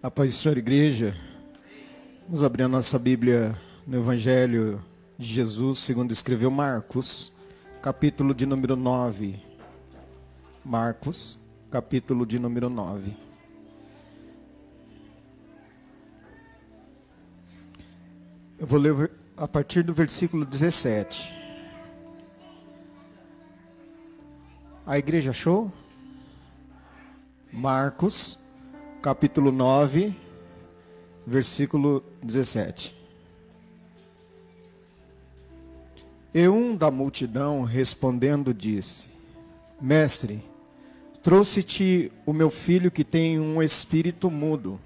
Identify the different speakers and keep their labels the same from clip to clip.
Speaker 1: A paz do Senhor, igreja. Vamos abrir a nossa Bíblia no Evangelho de Jesus, segundo escreveu Marcos, capítulo de número 9. Marcos, capítulo de número 9. Eu vou ler a partir do versículo 17. A igreja achou? Marcos, capítulo 9, versículo 17. E um da multidão respondendo disse: Mestre, trouxe-te o meu filho que tem um espírito mudo.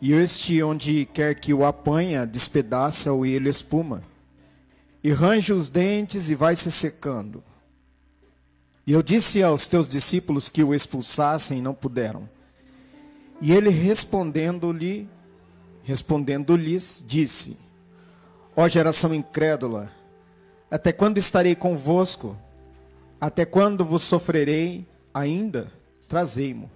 Speaker 1: E este, onde quer que o apanha, despedaça-o e ele espuma. E range os dentes e vai se secando. E eu disse aos teus discípulos que o expulsassem não puderam. E ele respondendo-lhe, respondendo-lhes, disse: Ó geração incrédula, até quando estarei convosco? Até quando vos sofrerei ainda? Trazei-mo.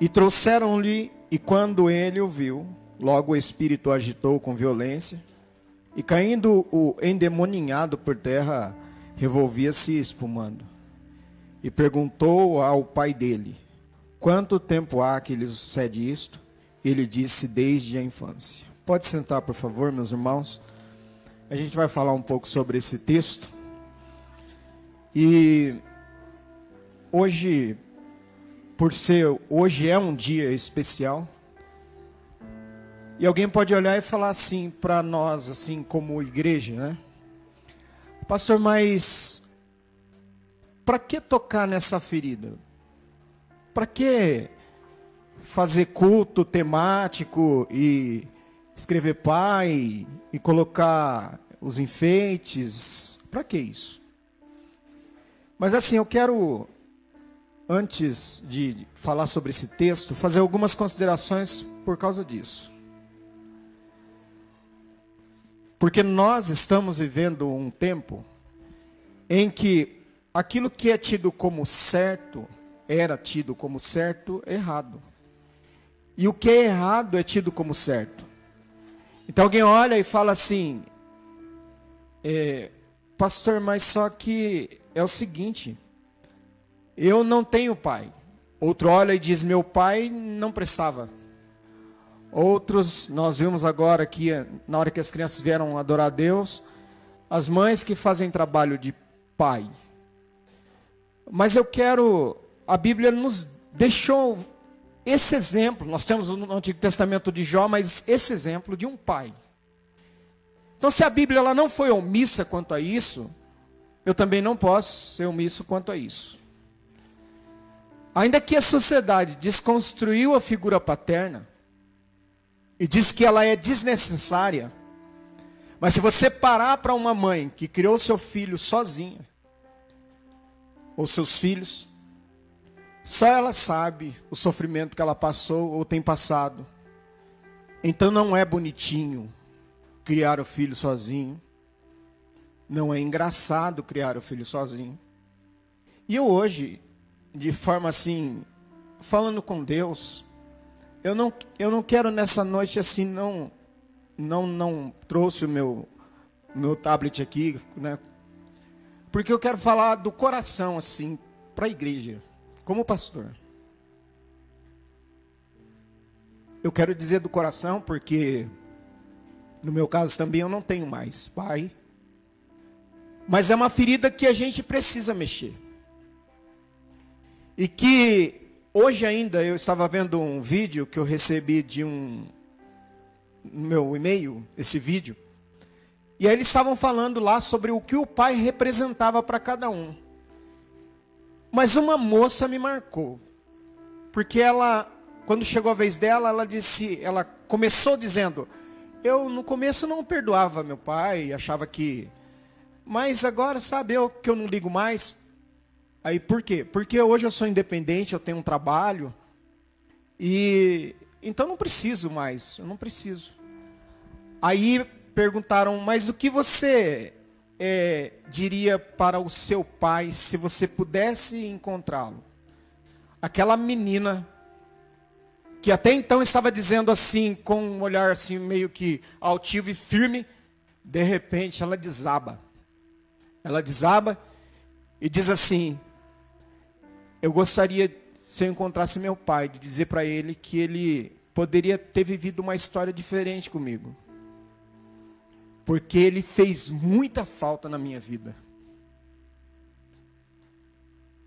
Speaker 1: E trouxeram-lhe, e quando ele o viu, logo o espírito agitou com violência, e caindo o endemoninhado por terra, revolvia-se espumando. E perguntou ao pai dele: Quanto tempo há que lhe sucede isto? Ele disse: Desde a infância. Pode sentar, por favor, meus irmãos. A gente vai falar um pouco sobre esse texto. E hoje, por ser hoje é um dia especial, e alguém pode olhar e falar assim para nós, assim como igreja, né? Pastor, mas para que tocar nessa ferida? Para que fazer culto temático e escrever pai e colocar os enfeites? Para que isso? Mas assim, eu quero antes de falar sobre esse texto, fazer algumas considerações por causa disso. Porque nós estamos vivendo um tempo em que aquilo que é tido como certo, era tido como certo, errado. E o que é errado é tido como certo. Então alguém olha e fala assim, é, pastor, mas só que é o seguinte, eu não tenho pai. Outro olha e diz, meu pai não prestava. Outros, nós vimos agora que na hora que as crianças vieram adorar a Deus, as mães que fazem trabalho de pai. Mas eu quero, a Bíblia nos deixou esse exemplo, nós temos no Antigo Testamento de Jó, mas esse exemplo de um pai. Então, se a Bíblia ela não foi omissa quanto a isso, eu também não posso ser omisso quanto a isso. Ainda que a sociedade desconstruiu a figura paterna, e diz que ela é desnecessária. Mas se você parar para uma mãe que criou seu filho sozinha, ou seus filhos, só ela sabe o sofrimento que ela passou ou tem passado. Então não é bonitinho criar o filho sozinho. Não é engraçado criar o filho sozinho. E eu hoje, de forma assim, falando com Deus, eu não, eu não quero nessa noite assim, não, não, não trouxe o meu, meu tablet aqui, né? Porque eu quero falar do coração, assim, para a igreja, como pastor. Eu quero dizer do coração porque, no meu caso também, eu não tenho mais pai. Mas é uma ferida que a gente precisa mexer. E que Hoje ainda eu estava vendo um vídeo que eu recebi de um no meu e-mail, esse vídeo. E aí eles estavam falando lá sobre o que o pai representava para cada um. Mas uma moça me marcou. Porque ela, quando chegou a vez dela, ela disse, ela começou dizendo: "Eu no começo não perdoava meu pai, achava que mas agora sabe eu que eu não ligo mais, Aí por quê? Porque hoje eu sou independente, eu tenho um trabalho e então não preciso mais, eu não preciso. Aí perguntaram, mas o que você é, diria para o seu pai se você pudesse encontrá-lo? Aquela menina que até então estava dizendo assim, com um olhar assim meio que altivo e firme, de repente ela desaba. Ela desaba e diz assim: Eu gostaria, se eu encontrasse meu pai, de dizer para ele que ele poderia ter vivido uma história diferente comigo. Porque ele fez muita falta na minha vida.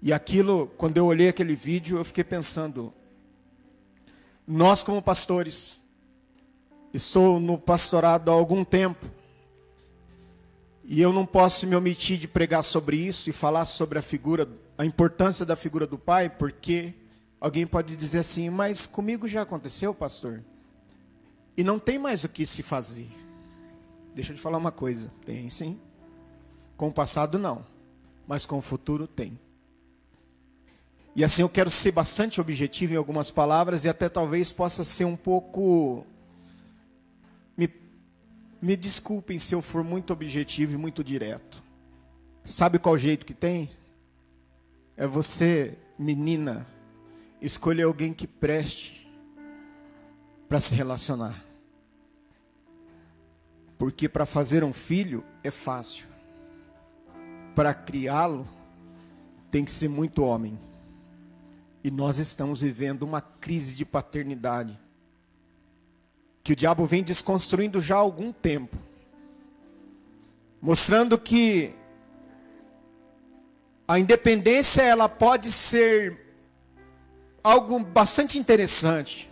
Speaker 1: E aquilo, quando eu olhei aquele vídeo, eu fiquei pensando: nós, como pastores, estou no pastorado há algum tempo, e eu não posso me omitir de pregar sobre isso e falar sobre a figura, a importância da figura do pai, porque alguém pode dizer assim, mas comigo já aconteceu, pastor. E não tem mais o que se fazer. Deixa eu te falar uma coisa, tem sim. Com o passado não, mas com o futuro tem. E assim eu quero ser bastante objetivo em algumas palavras e até talvez possa ser um pouco me desculpem se eu for muito objetivo e muito direto. Sabe qual jeito que tem? É você, menina, escolher alguém que preste para se relacionar. Porque para fazer um filho é fácil. Para criá-lo tem que ser muito homem. E nós estamos vivendo uma crise de paternidade que o diabo vem desconstruindo já há algum tempo, mostrando que a independência ela pode ser algo bastante interessante.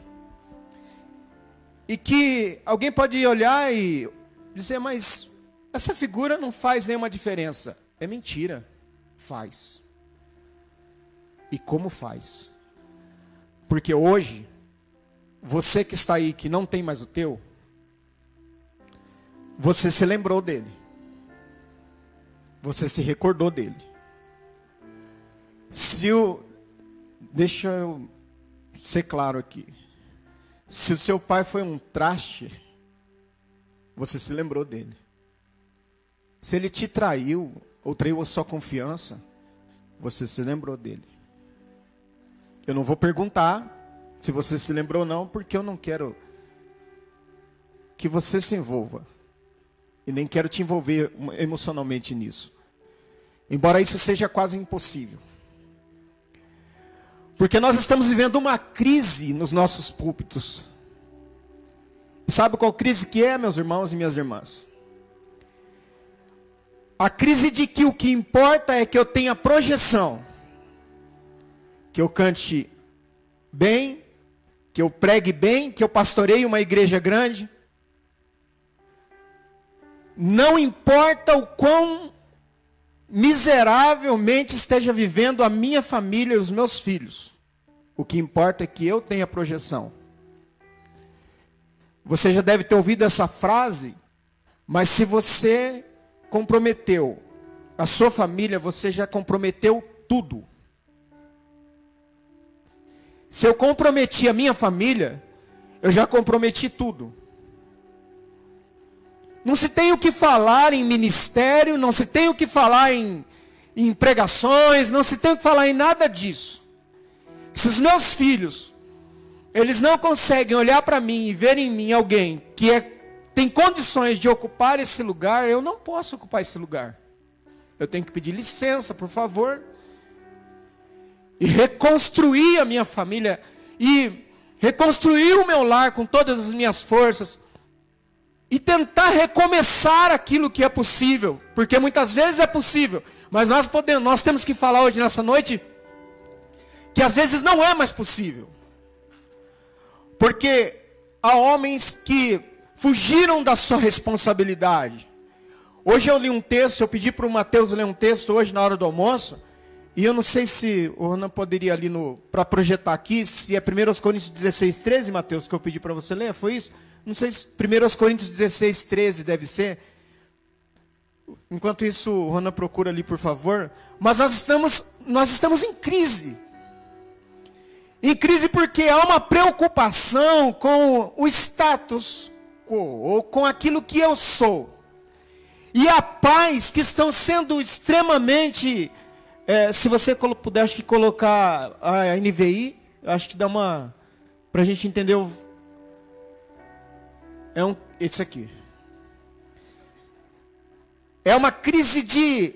Speaker 1: E que alguém pode olhar e dizer, mas essa figura não faz nenhuma diferença. É mentira. Faz. E como faz? Porque hoje você que está aí, que não tem mais o teu, você se lembrou dele. Você se recordou dele. Se o. Deixa eu ser claro aqui. Se o seu pai foi um traste, você se lembrou dele. Se ele te traiu, ou traiu a sua confiança, você se lembrou dele. Eu não vou perguntar se você se lembrou ou não, porque eu não quero que você se envolva. E nem quero te envolver emocionalmente nisso. Embora isso seja quase impossível. Porque nós estamos vivendo uma crise nos nossos púlpitos. E sabe qual crise que é, meus irmãos e minhas irmãs? A crise de que o que importa é que eu tenha projeção. Que eu cante bem, que eu pregue bem, que eu pastoreie uma igreja grande. Não importa o quão miseravelmente esteja vivendo a minha família e os meus filhos. O que importa é que eu tenha projeção. Você já deve ter ouvido essa frase, mas se você comprometeu a sua família, você já comprometeu tudo. Se eu comprometi a minha família, eu já comprometi tudo. Não se tem o que falar em ministério, não se tem o que falar em, em pregações, não se tem o que falar em nada disso. Se os meus filhos, eles não conseguem olhar para mim e ver em mim alguém que é, tem condições de ocupar esse lugar, eu não posso ocupar esse lugar. Eu tenho que pedir licença, por favor e reconstruir a minha família e reconstruir o meu lar com todas as minhas forças e tentar recomeçar aquilo que é possível, porque muitas vezes é possível, mas nós podemos, nós temos que falar hoje nessa noite que às vezes não é mais possível. Porque há homens que fugiram da sua responsabilidade. Hoje eu li um texto, eu pedi para o Mateus ler um texto hoje na hora do almoço, e eu não sei se o Ronan poderia ali para projetar aqui, se é 1 Coríntios 16, 13, Mateus, que eu pedi para você ler, foi isso? Não sei se 1 Coríntios 16, 13 deve ser. Enquanto isso, o Ronan procura ali, por favor. Mas nós estamos, nós estamos em crise. Em crise porque há uma preocupação com o status quo, ou com aquilo que eu sou. E há pais que estão sendo extremamente é, se você puder, acho que colocar a NVI, acho que dá uma, Para a gente entender o. É um, esse aqui. É uma crise de,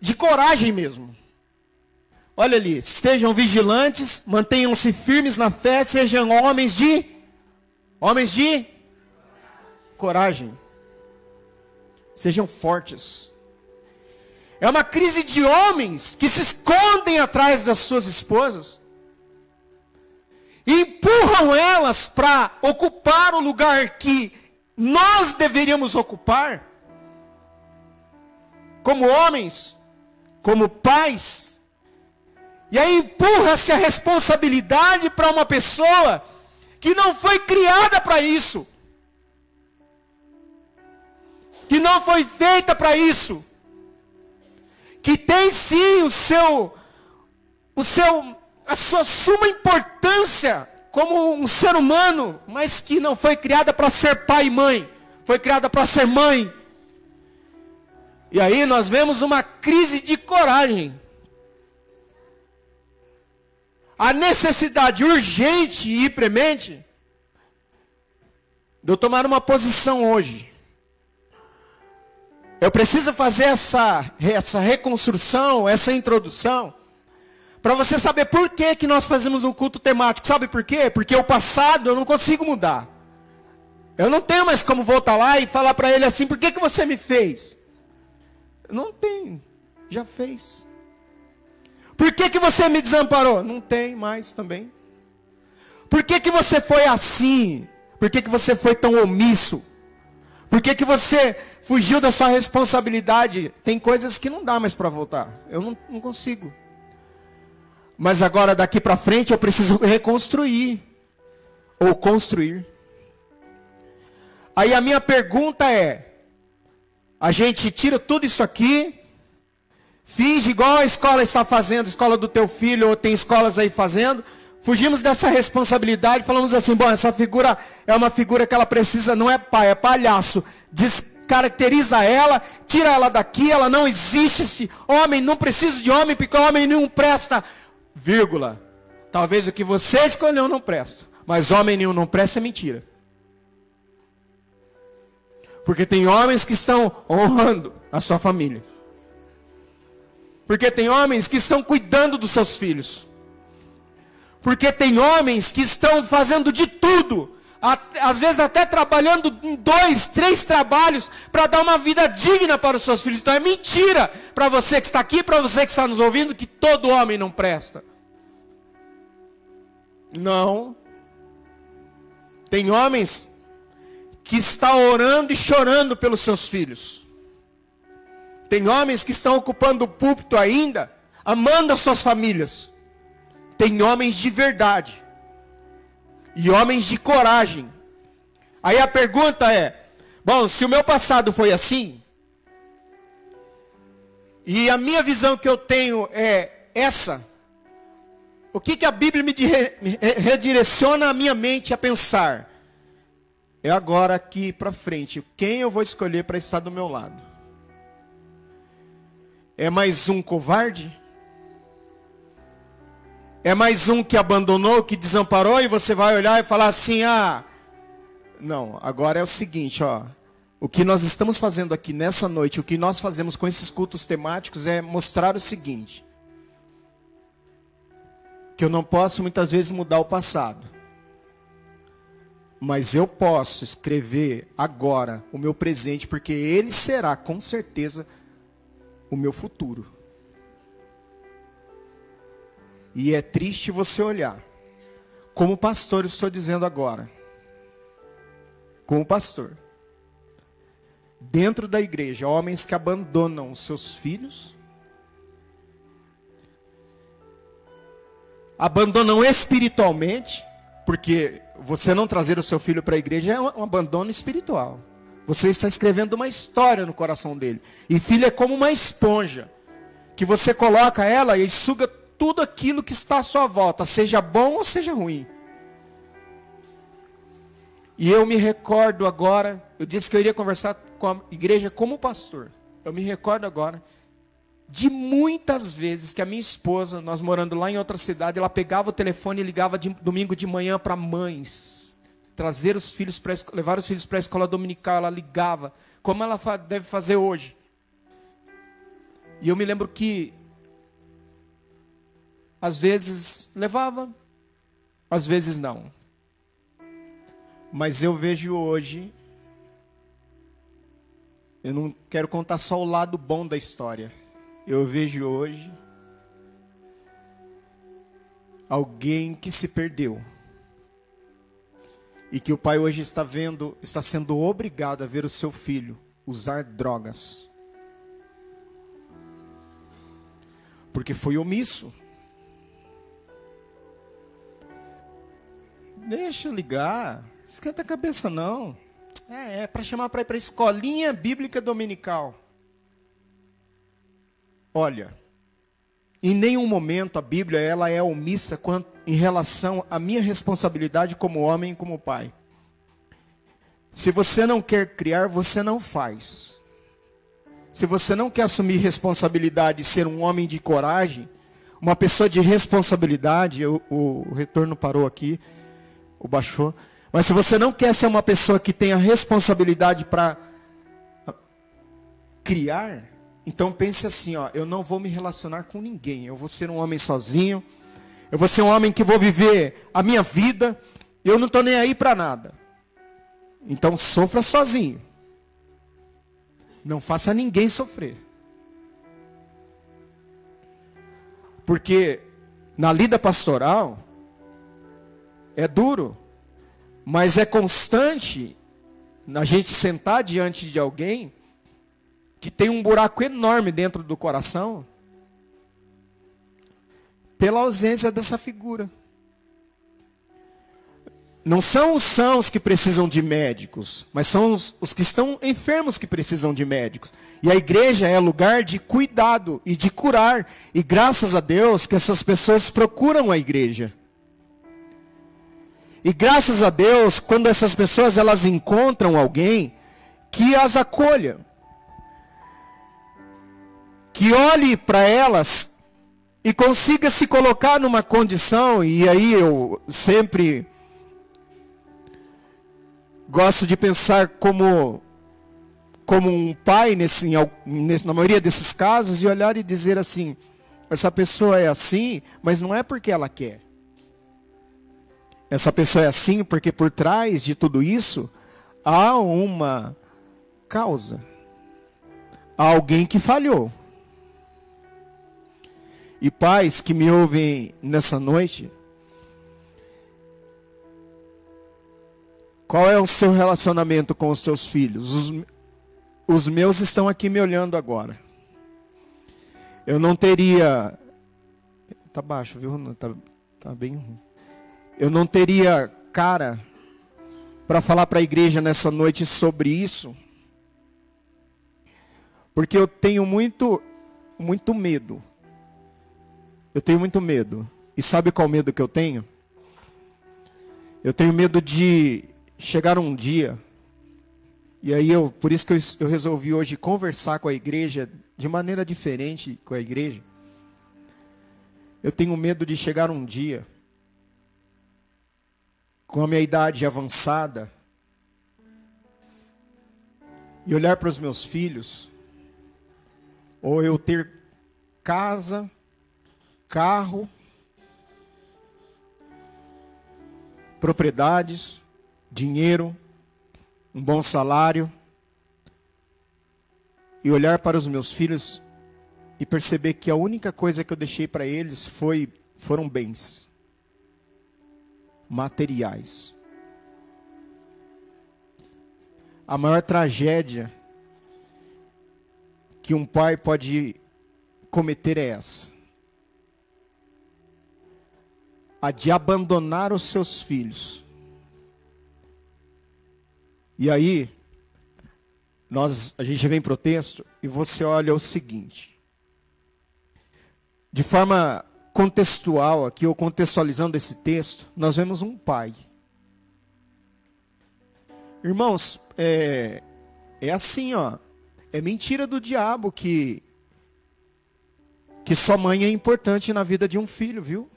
Speaker 1: de coragem mesmo. Olha ali, estejam vigilantes, mantenham-se firmes na fé, sejam homens de homens de coragem. Sejam fortes. É uma crise de homens que se escondem atrás das suas esposas e empurram elas para ocupar o lugar que nós deveríamos ocupar, como homens, como pais. E aí empurra-se a responsabilidade para uma pessoa que não foi criada para isso, que não foi feita para isso que tem sim o seu, o seu, a sua suma importância como um ser humano, mas que não foi criada para ser pai e mãe, foi criada para ser mãe. E aí nós vemos uma crise de coragem. A necessidade urgente e premente de eu tomar uma posição hoje eu preciso fazer essa, essa reconstrução, essa introdução, para você saber por que, que nós fazemos um culto temático. Sabe por quê? Porque o passado eu não consigo mudar. Eu não tenho mais como voltar lá e falar para ele assim: por que, que você me fez? Não tem, já fez. Por que, que você me desamparou? Não tem mais também. Por que, que você foi assim? Por que, que você foi tão omisso? Por que, que você fugiu da sua responsabilidade. Tem coisas que não dá mais para voltar. Eu não, não consigo. Mas agora daqui para frente eu preciso reconstruir ou construir. Aí a minha pergunta é: a gente tira tudo isso aqui, finge igual a escola está fazendo, escola do teu filho ou tem escolas aí fazendo, fugimos dessa responsabilidade, falamos assim: bom, essa figura é uma figura que ela precisa, não é pai, é palhaço. Diz caracteriza ela, tira ela daqui, ela não existe. Esse homem não precisa de homem, porque homem nenhum presta. Vírgula. Talvez o que você escolheu não presta, mas homem nenhum não presta é mentira. Porque tem homens que estão honrando a sua família. Porque tem homens que estão cuidando dos seus filhos. Porque tem homens que estão fazendo de tudo às vezes até trabalhando em dois, três trabalhos para dar uma vida digna para os seus filhos. Então é mentira para você que está aqui, para você que está nos ouvindo, que todo homem não presta. Não. Tem homens que estão orando e chorando pelos seus filhos. Tem homens que estão ocupando o púlpito ainda, amando as suas famílias. Tem homens de verdade e homens de coragem. Aí a pergunta é: bom, se o meu passado foi assim, e a minha visão que eu tenho é essa, o que, que a Bíblia me redireciona a minha mente a pensar? É agora aqui para frente, quem eu vou escolher para estar do meu lado? É mais um covarde? É mais um que abandonou, que desamparou, e você vai olhar e falar assim: ah, não, agora é o seguinte, ó. O que nós estamos fazendo aqui nessa noite, o que nós fazemos com esses cultos temáticos é mostrar o seguinte: que eu não posso muitas vezes mudar o passado, mas eu posso escrever agora o meu presente, porque ele será com certeza o meu futuro. E é triste você olhar. Como pastor, estou dizendo agora. Como pastor. Dentro da igreja, homens que abandonam os seus filhos, abandonam espiritualmente, porque você não trazer o seu filho para a igreja é um abandono espiritual. Você está escrevendo uma história no coração dele. E filho é como uma esponja, que você coloca ela e suga tudo aquilo que está à sua volta, seja bom ou seja ruim. E eu me recordo agora, eu disse que eu iria conversar com a igreja como pastor. Eu me recordo agora de muitas vezes que a minha esposa, nós morando lá em outra cidade, ela pegava o telefone e ligava de, domingo de manhã para mães, trazer os filhos para levar os filhos para a escola dominical, ela ligava, como ela deve fazer hoje. E eu me lembro que às vezes levava, às vezes não. Mas eu vejo hoje eu não quero contar só o lado bom da história. Eu vejo hoje alguém que se perdeu. E que o pai hoje está vendo, está sendo obrigado a ver o seu filho usar drogas. Porque foi omisso. Deixa ligar. Esquenta a cabeça não. É, é para chamar para ir para a escolinha bíblica dominical. Olha, em nenhum momento a Bíblia ela é omissa quanto, em relação à minha responsabilidade como homem e como pai. Se você não quer criar, você não faz. Se você não quer assumir responsabilidade e ser um homem de coragem, uma pessoa de responsabilidade, o, o retorno parou aqui, o baixou. Mas se você não quer ser uma pessoa que tenha responsabilidade para criar, então pense assim, ó, eu não vou me relacionar com ninguém. Eu vou ser um homem sozinho. Eu vou ser um homem que vou viver a minha vida. Eu não estou nem aí para nada. Então sofra sozinho. Não faça ninguém sofrer. Porque na lida pastoral é duro. Mas é constante a gente sentar diante de alguém que tem um buraco enorme dentro do coração pela ausência dessa figura. Não são os sãos que precisam de médicos, mas são os, os, que estão enfermos que precisam de médicos. E a igreja é lugar de cuidado e de curar. E graças a Deus que essas pessoas procuram a igreja. E graças a Deus, quando essas pessoas elas encontram alguém que as acolha, que olhe para elas e consiga se colocar numa condição, e aí eu sempre gosto de pensar como como um pai nesse, na maioria desses casos e olhar e dizer assim: essa pessoa é assim, mas não é porque ela quer. Essa pessoa é assim porque por trás de tudo isso há uma causa. Há alguém que falhou. E pais que me ouvem nessa noite, qual é o seu relacionamento com os seus filhos? Os, os meus estão aqui me olhando agora. Eu não teria. Tá baixo, viu? Tá, tá bem eu não teria cara para falar para a igreja nessa noite sobre isso, porque eu tenho muito, muito medo. Eu tenho muito medo. E sabe qual medo que eu tenho? Eu tenho medo de chegar um dia, e aí eu, por isso que eu, eu resolvi hoje conversar com a igreja de maneira diferente com a igreja. Eu tenho medo de chegar um dia com a minha idade avançada, e olhar para os meus filhos, ou eu ter casa, carro, propriedades, dinheiro, um bom salário, e olhar para os meus filhos e perceber que a única coisa que eu deixei para eles foi foram bens materiais. A maior tragédia que um pai pode cometer é essa: a de abandonar os seus filhos. E aí, nós, a gente vem para o texto e você olha o seguinte. De forma contextual aqui, ou contextualizando esse texto, nós vemos um pai. Irmãos, é, é assim, ó. É mentira do diabo que que sua mãe é importante na vida de um filho, viu?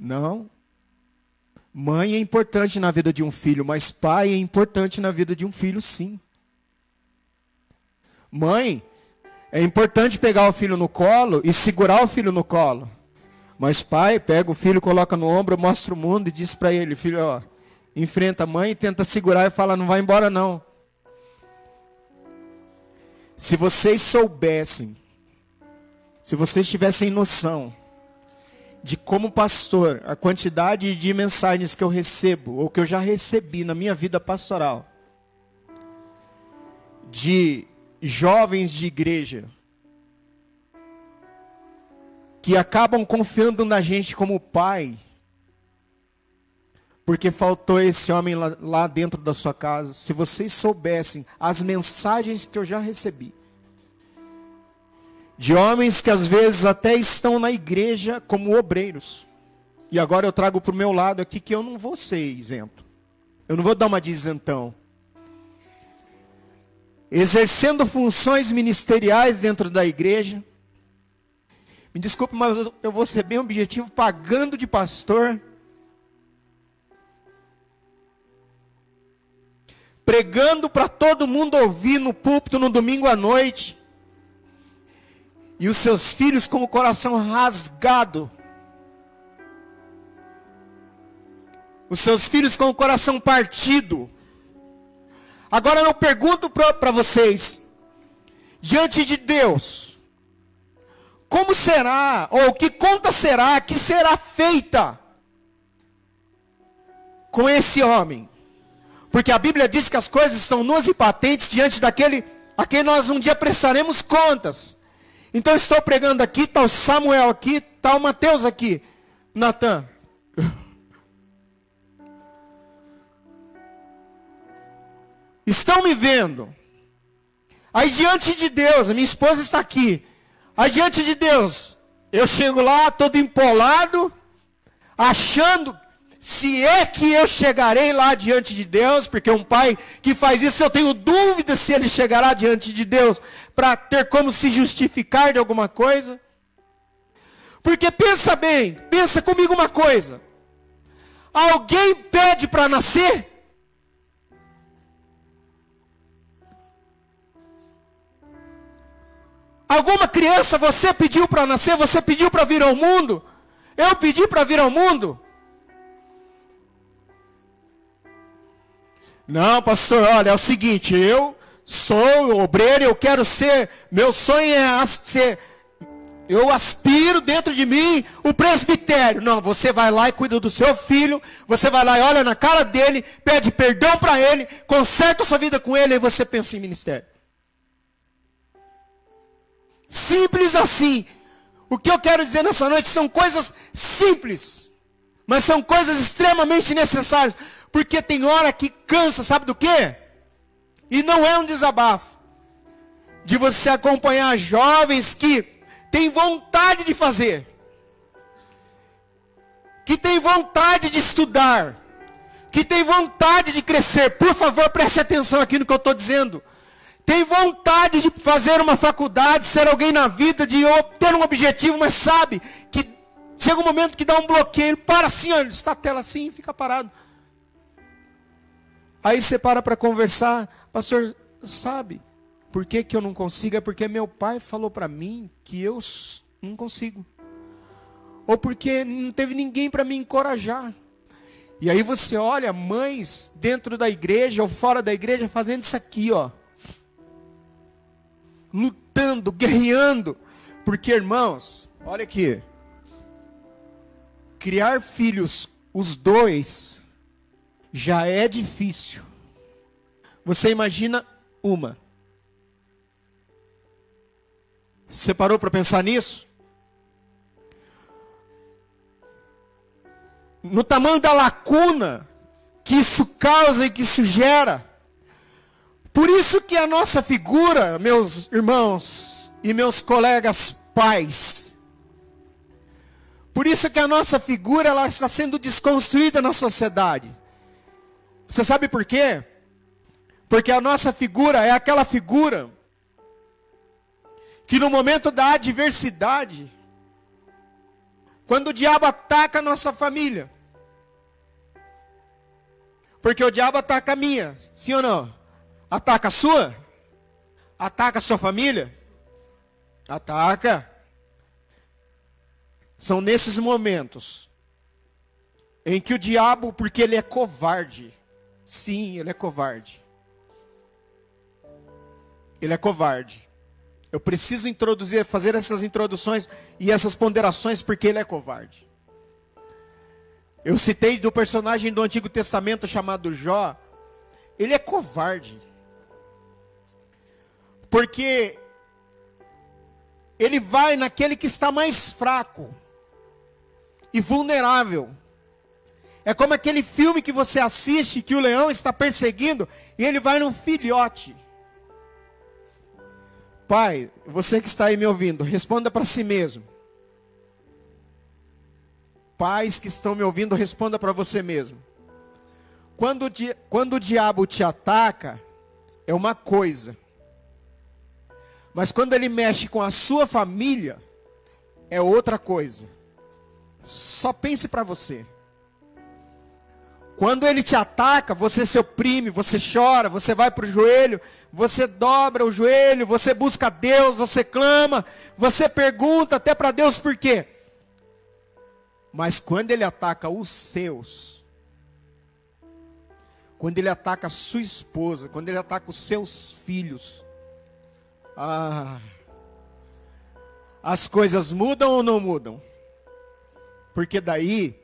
Speaker 1: Não. Mãe é importante na vida de um filho, mas pai é importante na vida de um filho, sim. Mãe, é importante pegar o filho no colo e segurar o filho no colo. Mas pai pega o filho, coloca no ombro, mostra o mundo e diz para ele, filho, ó, enfrenta a mãe, tenta segurar e fala, não vai embora não. Se vocês soubessem, se vocês tivessem noção de como pastor, a quantidade de mensagens que eu recebo, ou que eu já recebi na minha vida pastoral, de jovens de igreja, que acabam confiando na gente como pai, porque faltou esse homem lá, lá, dentro da sua casa. Se vocês soubessem as mensagens que eu já recebi, de homens que às vezes até estão na igreja como obreiros. E agora eu trago para o meu lado aqui que eu não vou ser isento. Eu não vou dar uma de isentão. Exercendo funções ministeriais dentro da igreja. Me desculpe, mas eu vou ser bem objetivo, pagando de pastor. Pregando para todo mundo ouvir no púlpito no domingo à noite e os seus filhos com o coração rasgado. Os seus filhos com o coração partido. Agora eu pergunto para vocês, diante de Deus, como será, ou que conta será, que será feita com esse homem? Porque a Bíblia diz que as coisas estão nuas e patentes diante daquele a quem nós um dia prestaremos contas. Então estou pregando aqui, está o Samuel aqui, está o Mateus aqui. Natan. Estão me vendo. Aí diante de Deus, a minha esposa está aqui. Aí diante de Deus, eu chego lá todo empolado, achando se é que eu chegarei lá diante de Deus, porque um pai que faz isso, eu tenho dúvida se ele chegará diante de Deus para ter como se justificar de alguma coisa. Porque pensa bem, pensa comigo uma coisa. Alguém pede para nascer? Alguma criança você pediu para nascer? Você pediu para vir ao mundo? Eu pedi para vir ao mundo? Não, pastor, olha, é o seguinte, eu sou obreiro, eu quero ser, meu sonho é ser, eu aspiro dentro de mim o presbitério. Não, você vai lá e cuida do seu filho, você vai lá e olha na cara dele, pede perdão para ele, conserta sua vida com ele e você pensa em ministério. Simples assim. O que eu quero dizer nessa noite são coisas simples, mas são coisas extremamente necessárias. Porque tem hora que cansa, sabe do quê? E não é um desabafo. De você acompanhar jovens que têm vontade de fazer. Que têm vontade de estudar. Que têm vontade de crescer. Por favor, preste atenção aqui no que eu estou dizendo. Tem vontade de fazer uma faculdade, ser alguém na vida, de ter um objetivo, mas sabe que chega um momento que dá um bloqueio, para assim, olha, está a tela assim fica parado. Aí você para para conversar, pastor, sabe por que, que eu não consigo? É porque meu pai falou para mim que eu não consigo. Ou porque não teve ninguém para me encorajar. E aí você olha mães dentro da igreja ou fora da igreja fazendo isso aqui, ó. Lutando, guerreando. Porque, irmãos, olha aqui. Criar filhos, os dois, já é difícil. Você imagina uma. Você parou para pensar nisso? No tamanho da lacuna que isso causa e que isso gera. Por isso que a nossa figura, meus irmãos e meus colegas pais, por isso que a nossa figura ela está sendo desconstruída na sociedade. Você sabe por quê? Porque a nossa figura é aquela figura que no momento da adversidade, quando o diabo ataca a nossa família, porque o diabo ataca a minha, sim ou não? Ataca a sua? Ataca a sua família? Ataca. São nesses momentos em que o diabo, porque ele é covarde, sim, ele é covarde. Ele é covarde. Eu preciso introduzir, fazer essas introduções e essas ponderações porque ele é covarde. Eu citei do personagem do Antigo Testamento chamado Jó. Ele é covarde. Porque ele vai naquele que está mais fraco e vulnerável. É como aquele filme que você assiste que o leão está perseguindo e ele vai no filhote. Pai, você que está aí me ouvindo, responda para si mesmo. Pais que estão me ouvindo, responda para você mesmo. Quando, quando o diabo te ataca, é uma coisa. Mas quando ele mexe com a sua família, é outra coisa. Só pense para você. Quando ele te ataca, você se oprime, você chora, você vai para o joelho, você dobra o joelho, você busca Deus, você clama, você pergunta até para Deus por quê? Mas quando ele ataca os seus, quando ele ataca a sua esposa, quando ele ataca os seus filhos, ah, as coisas mudam ou não mudam? Porque daí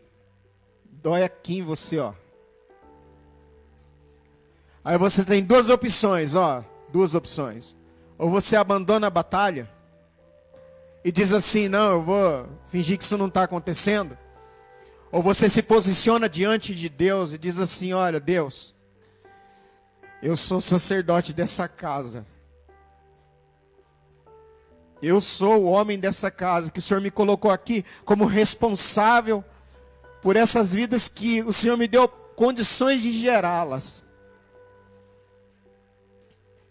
Speaker 1: dói aqui em você, ó. Aí você tem duas opções, ó, duas opções. Ou você abandona a batalha, e diz assim: não, eu vou fingir que isso não está acontecendo. Ou você se posiciona diante de Deus e diz assim: olha, Deus, eu sou sacerdote dessa casa. Eu sou o homem dessa casa que o Senhor me colocou aqui como responsável por essas vidas que o Senhor me deu condições de gerá-las.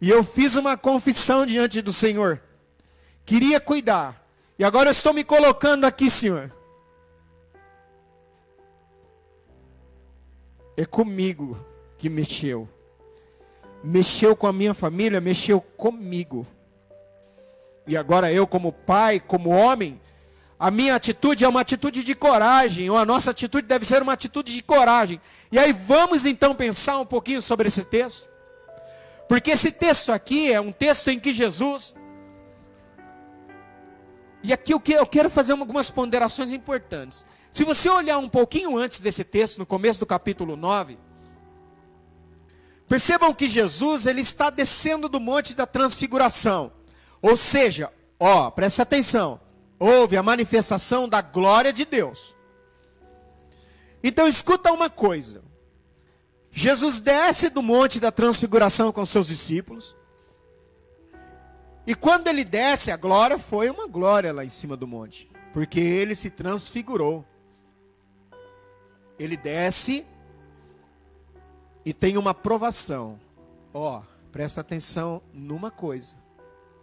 Speaker 1: E eu fiz uma confissão diante do Senhor. Queria cuidar. E agora eu estou me colocando aqui, Senhor. É comigo que mexeu. Mexeu com a minha família, mexeu comigo. E agora eu, como pai, como homem, a minha atitude é uma atitude de coragem, ou a nossa atitude deve ser uma atitude de coragem. E aí vamos então pensar um pouquinho sobre esse texto. Porque esse texto aqui é um texto em que Jesus e aqui eu quero fazer algumas ponderações importantes. Se você olhar um pouquinho antes desse texto, no começo do capítulo 9, percebam que Jesus ele está descendo do monte da transfiguração. Ou seja, ó, preste atenção, houve a manifestação da glória de Deus. Então escuta uma coisa. Jesus desce do monte da transfiguração com seus discípulos. E quando ele desce, a glória foi uma glória lá em cima do monte, porque ele se transfigurou. Ele desce e tem uma provação. Ó, oh, presta atenção numa coisa.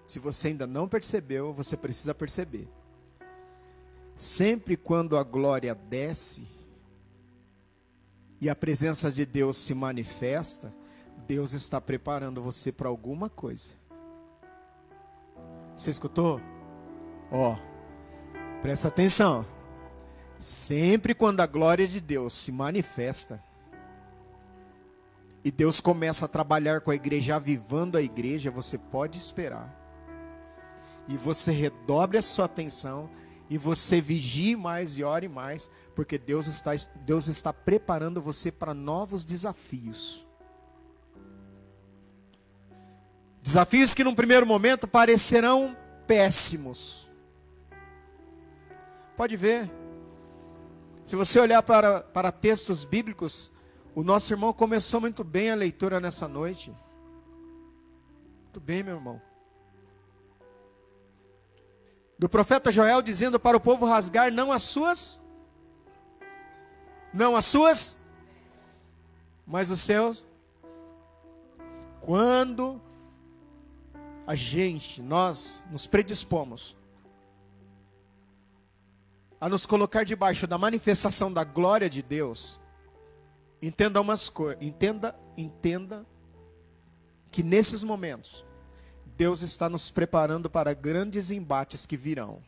Speaker 1: Se você ainda não percebeu, você precisa perceber. Sempre quando a glória desce e a presença de Deus se manifesta, Deus está preparando você para alguma coisa. Você escutou? Ó, oh, presta atenção. Sempre quando a glória de Deus se manifesta, e Deus começa a trabalhar com a igreja, avivando a igreja, você pode esperar. E você redobre a sua atenção, e você vigie mais e ore mais, porque Deus está, Deus está preparando você para novos desafios. Desafios que num primeiro momento parecerão péssimos. Pode ver. Se você olhar para, para textos bíblicos, o nosso irmão começou muito bem a leitura nessa noite. Muito bem, meu irmão. Do profeta Joel dizendo para o povo rasgar não as suas, não as suas, mas os seus. Quando a gente, nós nos predispomos a nos colocar debaixo da manifestação da glória de Deus, entenda umas coisas, entenda, entenda que nesses momentos Deus está nos preparando para grandes embates que virão.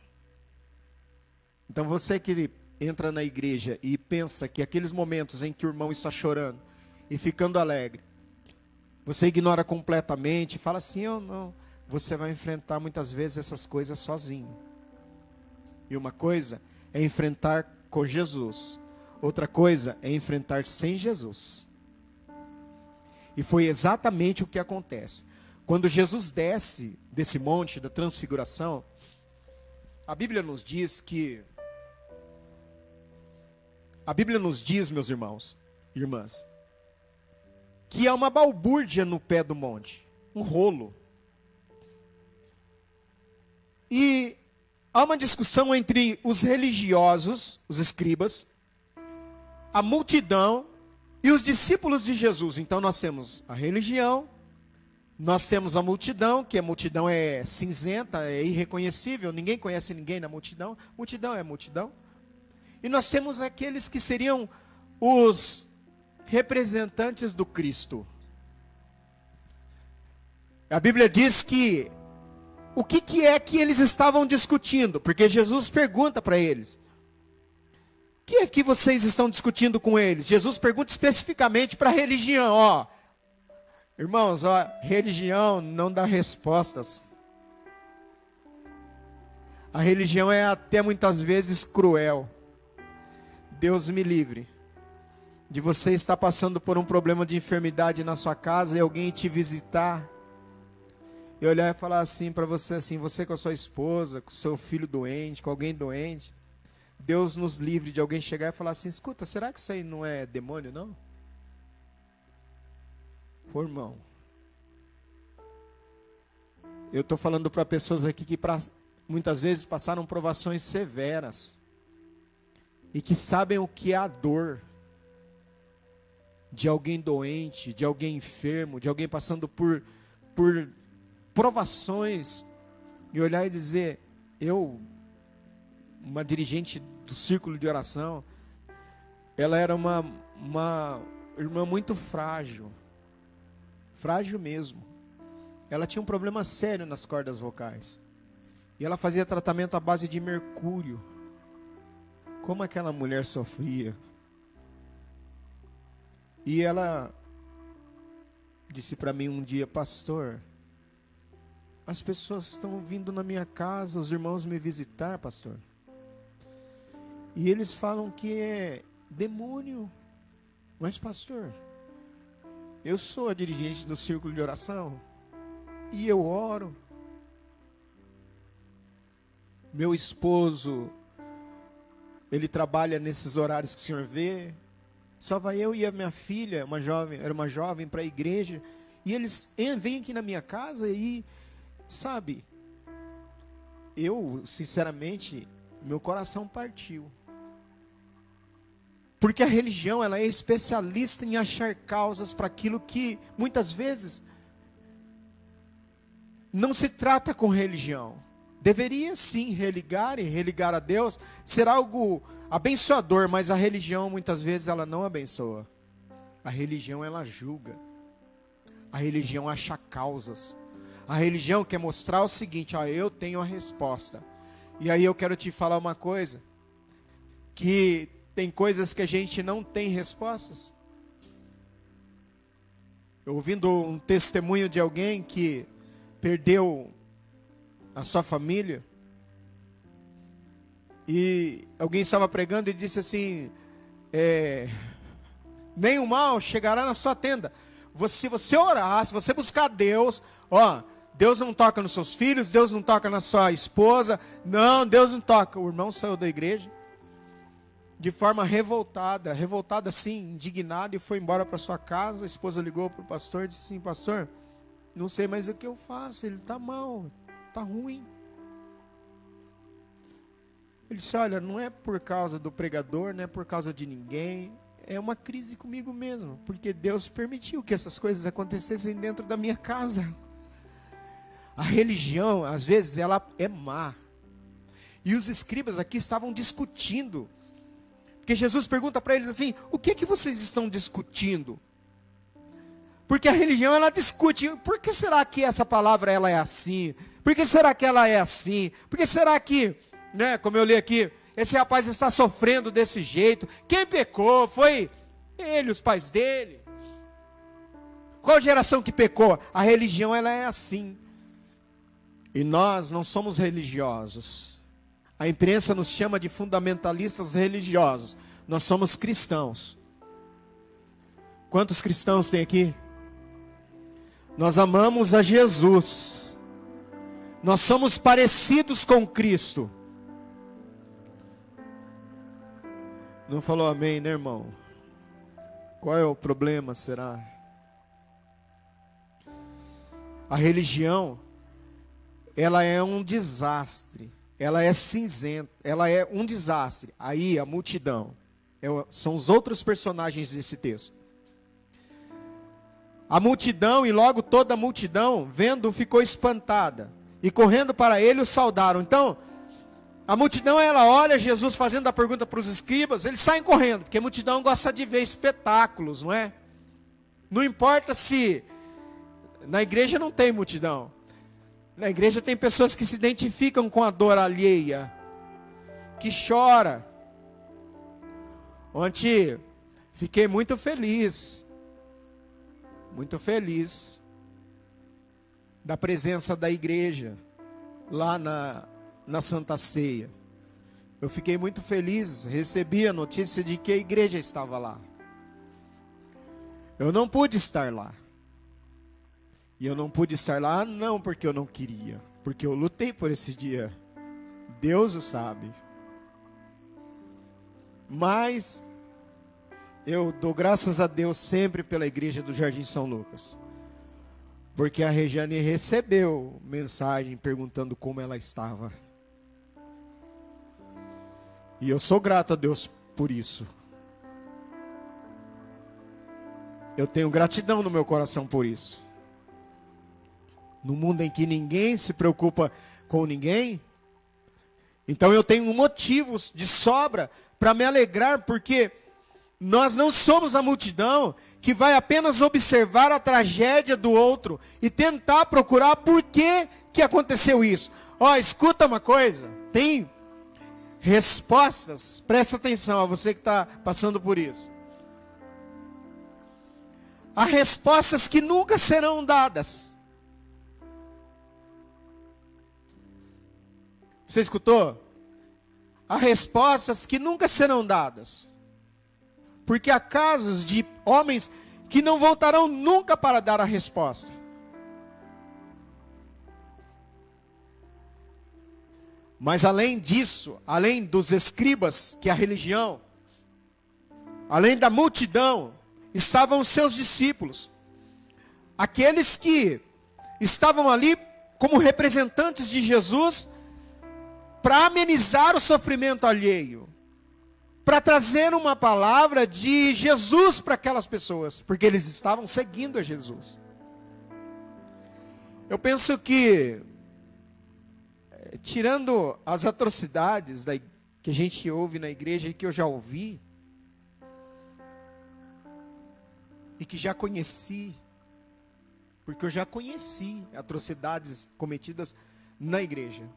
Speaker 1: Então você que entra na igreja e pensa que aqueles momentos em que o irmão está chorando e ficando alegre, você ignora completamente, fala assim: "Eu não, você vai enfrentar muitas vezes essas coisas sozinho. E uma coisa é enfrentar com Jesus, outra coisa é enfrentar sem Jesus. E foi exatamente o que acontece. Quando Jesus desce desse monte da transfiguração, a Bíblia nos diz que a Bíblia nos diz, meus irmãos e irmãs, que há uma balbúrdia no pé do monte, um rolo. E há uma discussão entre os religiosos, os escribas, a multidão e os discípulos de Jesus. Então nós temos a religião, nós temos a multidão, que a multidão é cinzenta, é irreconhecível, ninguém conhece ninguém na multidão. Multidão é multidão. E nós temos aqueles que seriam os representantes do Cristo. A Bíblia diz que o que, que é que eles estavam discutindo? Porque Jesus pergunta para eles: O que é que vocês estão discutindo com eles? Jesus pergunta especificamente para a religião, ó. Irmãos, ó, religião não dá respostas. A religião é até muitas vezes cruel. Deus me livre de você estar passando por um problema de enfermidade na sua casa e alguém te visitar e olhar e falar assim para você assim, você com a sua esposa, com seu filho doente, com alguém doente, Deus nos livre de alguém chegar e falar assim, escuta, será que isso aí não é demônio não? Ô, irmão, eu estou falando para pessoas aqui que pra, muitas vezes passaram provações severas e que sabem o que é a dor de alguém doente, de alguém enfermo, de alguém passando por, por provações e olhar e dizer: eu, uma dirigente do círculo de oração, ela era uma, uma irmã muito frágil, frágil mesmo. Ela tinha um problema sério nas cordas vocais. E ela fazia tratamento à base de mercúrio. Como aquela mulher sofria. E ela disse para mim um dia, pastor, as pessoas estão vindo na minha casa, os irmãos me visitar, pastor. E eles falam que é demônio. Mas, pastor, eu sou a dirigente do círculo de oração e eu oro. Meu esposo, ele trabalha nesses horários que o senhor vê. Só vai eu e a minha filha, uma jovem, era uma jovem para a igreja, e eles vêm aqui na minha casa e Sabe, eu, sinceramente, meu coração partiu. Porque a religião, ela é especialista em achar causas para aquilo que muitas vezes não se trata com religião. Deveria sim religar e religar a Deus ser algo abençoador, mas a religião muitas vezes ela não abençoa. A religião ela julga. A religião acha causas. A religião quer mostrar o seguinte: ó, eu tenho a resposta. E aí eu quero te falar uma coisa: que tem coisas que a gente não tem respostas. Eu ouvindo um testemunho de alguém que perdeu a sua família, e alguém estava pregando e disse assim: é, nem o mal chegará na sua tenda. Se você orar, se você buscar Deus, ó, Deus não toca nos seus filhos, Deus não toca na sua esposa. Não, Deus não toca. O irmão saiu da igreja de forma revoltada, revoltada assim, indignado e foi embora para sua casa. A esposa ligou para o pastor e disse assim: Pastor, não sei mais o que eu faço, ele está mal, está ruim. Ele disse: Olha, não é por causa do pregador, não é por causa de ninguém, é uma crise comigo mesmo, porque Deus permitiu que essas coisas acontecessem dentro da minha casa. A religião, às vezes, ela é má. E os escribas aqui estavam discutindo. Porque Jesus pergunta para eles assim: o que é que vocês estão discutindo? Porque a religião ela discute, por que será que essa palavra ela é assim? Por que será que ela é assim? Por que será que, né, como eu li aqui, esse rapaz está sofrendo desse jeito? Quem pecou? Foi ele, os pais dele. Qual geração que pecou? A religião ela é assim. E nós não somos religiosos. A imprensa nos chama de fundamentalistas religiosos. Nós somos cristãos. Quantos cristãos tem aqui? Nós amamos a Jesus. Nós somos parecidos com Cristo. Não falou amém, né, irmão? Qual é o problema, será? A religião ela é um desastre, ela é cinzenta, ela é um desastre. Aí a multidão, é, são os outros personagens desse texto. A multidão e logo toda a multidão, vendo, ficou espantada e correndo para ele o saudaram. Então, a multidão ela olha Jesus fazendo a pergunta para os escribas, eles saem correndo, porque a multidão gosta de ver espetáculos, não é? Não importa se na igreja não tem multidão. Na igreja tem pessoas que se identificam com a dor alheia, que chora. Ontem fiquei muito feliz, muito feliz da presença da igreja lá na, na Santa Ceia. Eu fiquei muito feliz, recebi a notícia de que a igreja estava lá. Eu não pude estar lá. E eu não pude estar lá, não porque eu não queria, porque eu lutei por esse dia. Deus o sabe. Mas eu dou graças a Deus sempre pela igreja do Jardim São Lucas. Porque a Regiane recebeu mensagem perguntando como ela estava. E eu sou grato a Deus por isso. Eu tenho gratidão no meu coração por isso no mundo em que ninguém se preocupa com ninguém. Então eu tenho motivos de sobra para me alegrar, porque nós não somos a multidão que vai apenas observar a tragédia do outro e tentar procurar por que, que aconteceu isso. Ó, oh, escuta uma coisa, tem respostas, presta atenção a você que está passando por isso. Há respostas que nunca serão dadas. Você escutou? Há respostas que nunca serão dadas. Porque há casos de homens que não voltarão nunca para dar a resposta. Mas além disso, além dos escribas, que é a religião, além da multidão, estavam os seus discípulos, aqueles que estavam ali como representantes de Jesus para amenizar o sofrimento alheio, para trazer uma palavra de Jesus para aquelas pessoas, porque eles estavam seguindo a Jesus. Eu penso que, eh, tirando as atrocidades da, que a gente ouve na igreja e que eu já ouvi, e que já conheci, porque eu já conheci atrocidades cometidas na igreja.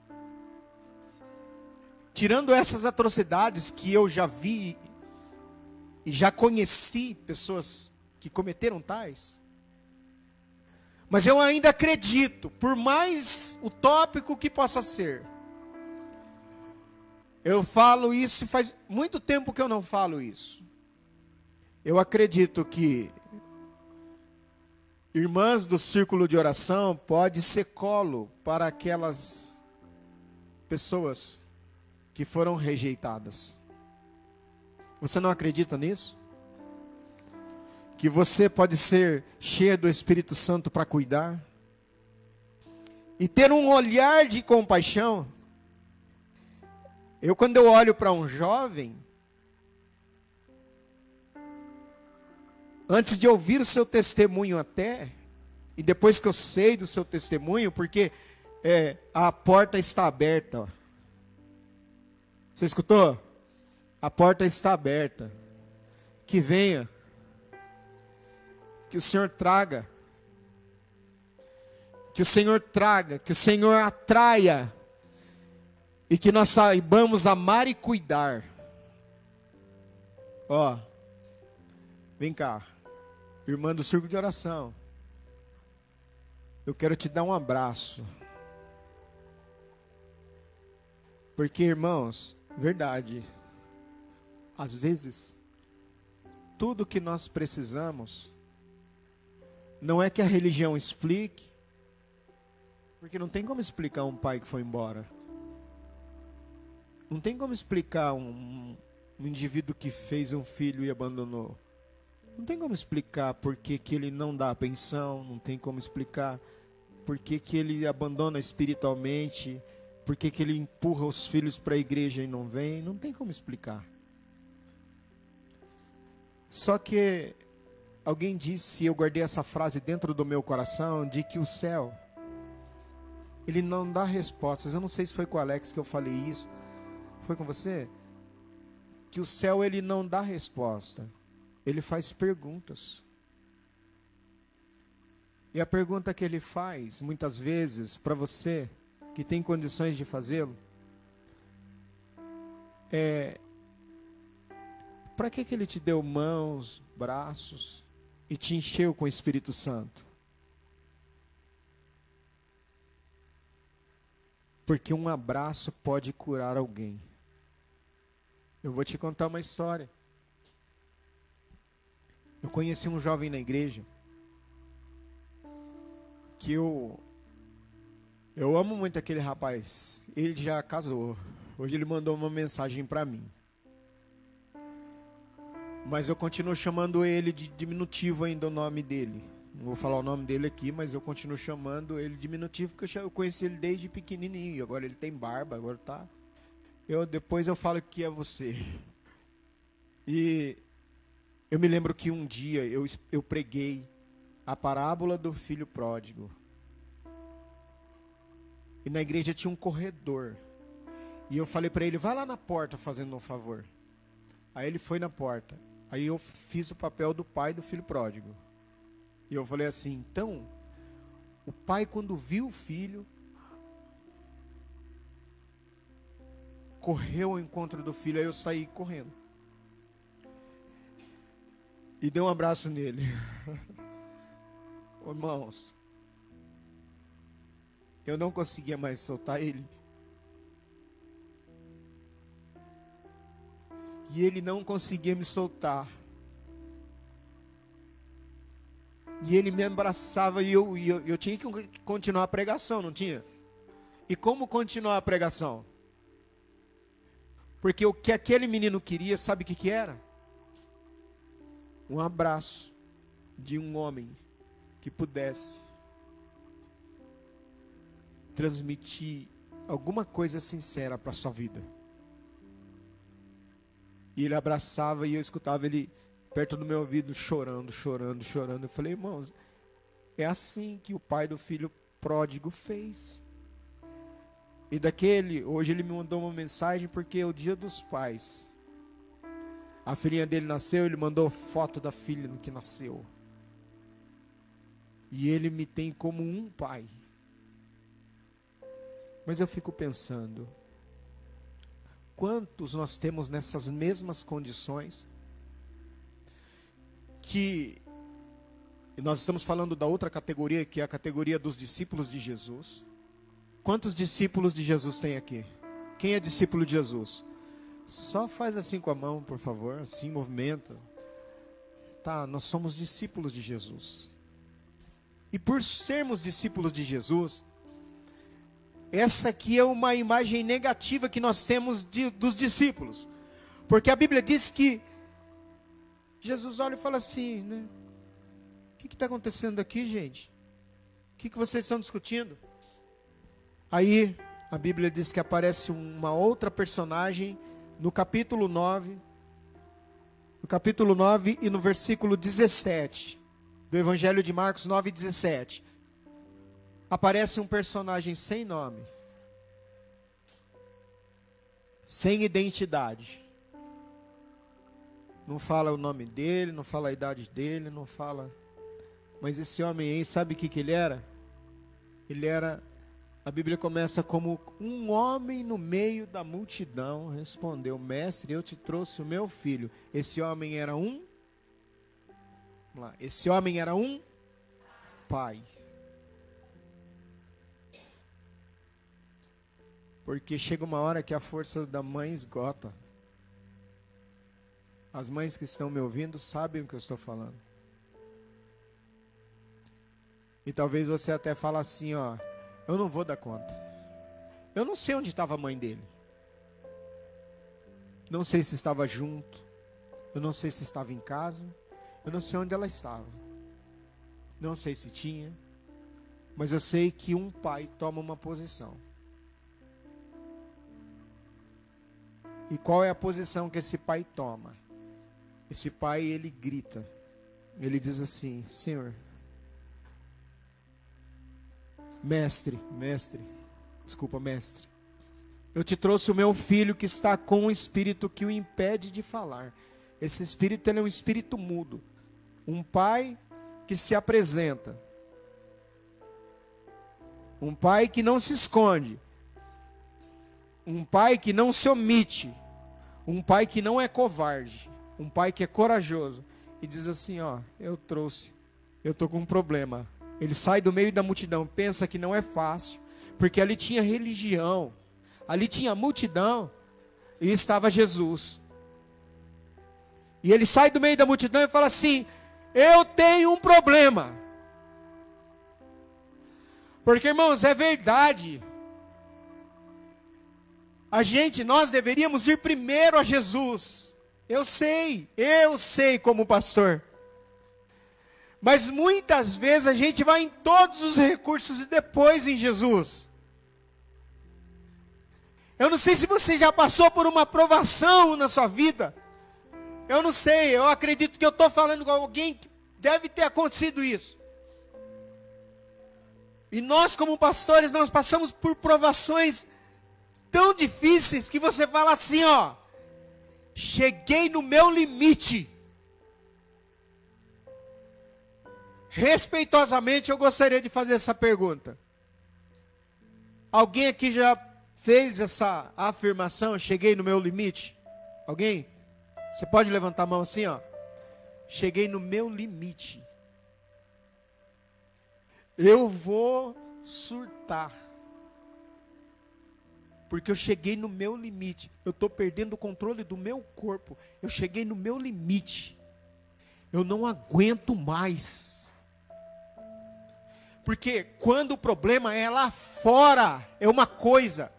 Speaker 1: Tirando essas atrocidades que eu já vi e já conheci pessoas que cometeram tais, mas eu ainda acredito, por mais utópico que possa ser, eu falo isso faz muito tempo que eu não falo isso. Eu acredito que irmãs do círculo de oração pode ser colo para aquelas pessoas que foram rejeitadas. Você não acredita nisso? Que você pode ser cheio do Espírito Santo para cuidar e ter um olhar de compaixão. Eu, quando eu olho para um jovem, antes de ouvir o seu testemunho até, e depois que eu sei do seu testemunho, porque É, a porta está aberta. Você escutou? A porta está aberta. Que venha. Que o Senhor traga. Que o Senhor traga. Que o Senhor atraia. E que nós saibamos amar e cuidar. Ó. Vem cá. Irmã do círculo de oração. Eu quero te dar um abraço. Porque, irmãos, verdade. Às vezes, tudo que nós precisamos não é que a religião explique, porque não tem como explicar um pai que foi embora. Não tem como explicar um, um indivíduo que fez um filho e abandonou. Não tem como explicar por que, que ele não dá pensão, não tem como explicar por que, que ele abandona espiritualmente, por que, que ele empurra os filhos para a igreja e não vem, não tem como explicar. Só que alguém disse, eu guardei essa frase dentro do meu coração, de que o céu, ele não dá respostas. Eu não sei se foi com o Alex que eu falei isso. Foi com você? Que o céu ele não dá resposta ele faz perguntas. E a pergunta que ele faz, muitas vezes, para você que tem condições de fazê-lo, é: para que, que ele te deu mãos, braços e te encheu com o Espírito Santo? Porque um abraço pode curar alguém. Eu vou te contar uma história. Eu conheci um jovem na igreja que eu eu amo muito aquele rapaz. Ele já casou. Hoje ele mandou uma mensagem para mim. Mas eu continuo chamando ele de diminutivo ainda o nome dele. Não vou falar o nome dele aqui, mas eu continuo chamando ele diminutivo porque eu conheci ele desde pequenininho. Agora ele tem barba, agora tá. Eu depois eu falo que é você. E eu me lembro que um dia eu, eu preguei a parábola do filho pródigo. E na igreja tinha um corredor. E eu falei para ele: vai lá na porta fazendo um favor. Aí ele foi na porta. Aí eu fiz o papel do pai do filho pródigo. E eu falei assim: então, o pai, quando viu o filho, correu ao encontro do filho. Aí eu saí correndo e dei um abraço nele. Irmãos, eu não conseguia mais soltar ele. E ele não conseguia me soltar. E ele me abraçava e eu, e eu, eu tinha que continuar a pregação, não tinha? E como continuar a pregação? Porque o que aquele menino queria, sabe o que, que era? um abraço de um homem que pudesse transmitir alguma coisa sincera para a sua vida. E ele abraçava e eu escutava ele perto do meu ouvido chorando, chorando, chorando. Eu falei, irmãos, é assim que o pai do filho pródigo fez. E daquele, hoje ele me mandou uma mensagem porque é o dia dos pais. A filhinha dele nasceu, ele mandou foto da filha que nasceu. E ele me tem como um pai. Mas eu fico pensando, quantos nós temos nessas mesmas condições que nós estamos falando da outra categoria, que é a categoria dos discípulos de Jesus. Quantos discípulos de Jesus tem aqui? Quem é discípulo de Jesus? Só faz assim com a mão, por favor, assim movimenta. Tá, nós somos discípulos de Jesus. E por sermos discípulos de Jesus, essa aqui é uma imagem negativa que nós temos de, dos discípulos. Porque a Bíblia diz que Jesus olha e fala assim, né? O que está acontecendo aqui, gente? O que, que vocês estão discutindo? Aí a Bíblia diz que aparece uma outra personagem no capítulo 9, no capítulo 9 e no versículo 17 do Evangelho de Marcos 9, 17. Aparece um personagem sem nome, sem identidade. Não fala o nome dele, não fala a idade dele, não fala. Mas esse homem aí, sabe o que, que ele era? Ele era, a Bíblia começa como um homem no meio da multidão. Respondeu, mestre, eu te trouxe o meu filho. Esse homem era um. Lá, esse homem era um pai. Porque chega uma hora que a força da mãe esgota. As mães que estão me ouvindo sabem o que eu estou falando. E talvez você até fale assim, ó, eu não vou dar conta. Eu não sei onde estava a mãe dele. Não sei se estava junto. Eu não sei se estava em casa. Eu não sei onde ela estava. Não sei se tinha. Mas eu sei que um pai toma uma posição. E qual é a posição que esse pai toma? Esse pai, ele grita. Ele diz assim: Senhor, mestre, mestre, desculpa, mestre. Eu te trouxe o meu filho que está com um espírito que o impede de falar. Esse espírito ele é um espírito mudo. Um pai que se apresenta. Um pai que não se esconde um pai que não se omite, um pai que não é covarde, um pai que é corajoso e diz assim: Ó, eu trouxe, eu tô com um problema. Ele sai do meio da multidão, pensa que não é fácil, porque ali tinha religião, ali tinha multidão e estava Jesus. E ele sai do meio da multidão e fala assim: Eu tenho um problema. Porque, irmãos, é verdade. A gente, nós deveríamos ir primeiro a Jesus. Eu sei, eu sei como pastor. Mas muitas vezes a gente vai em todos os recursos e depois em Jesus. Eu não sei se você já passou por uma provação na sua vida. Eu não sei, eu acredito que eu estou falando com alguém que deve ter acontecido isso. E nós, como pastores, nós passamos por provações tão difíceis que você fala assim, ó, cheguei no meu limite. Respeitosamente, eu gostaria de fazer essa pergunta. Alguém aqui já fez essa afirmação? Cheguei no meu limite? Alguém? Você pode levantar a mão assim, ó. Cheguei no meu limite. Eu vou surtar porque eu cheguei no meu limite. Eu estou perdendo o controle do meu corpo. Eu cheguei no meu limite. Eu não aguento mais. Porque quando o problema é lá fora, é uma coisa.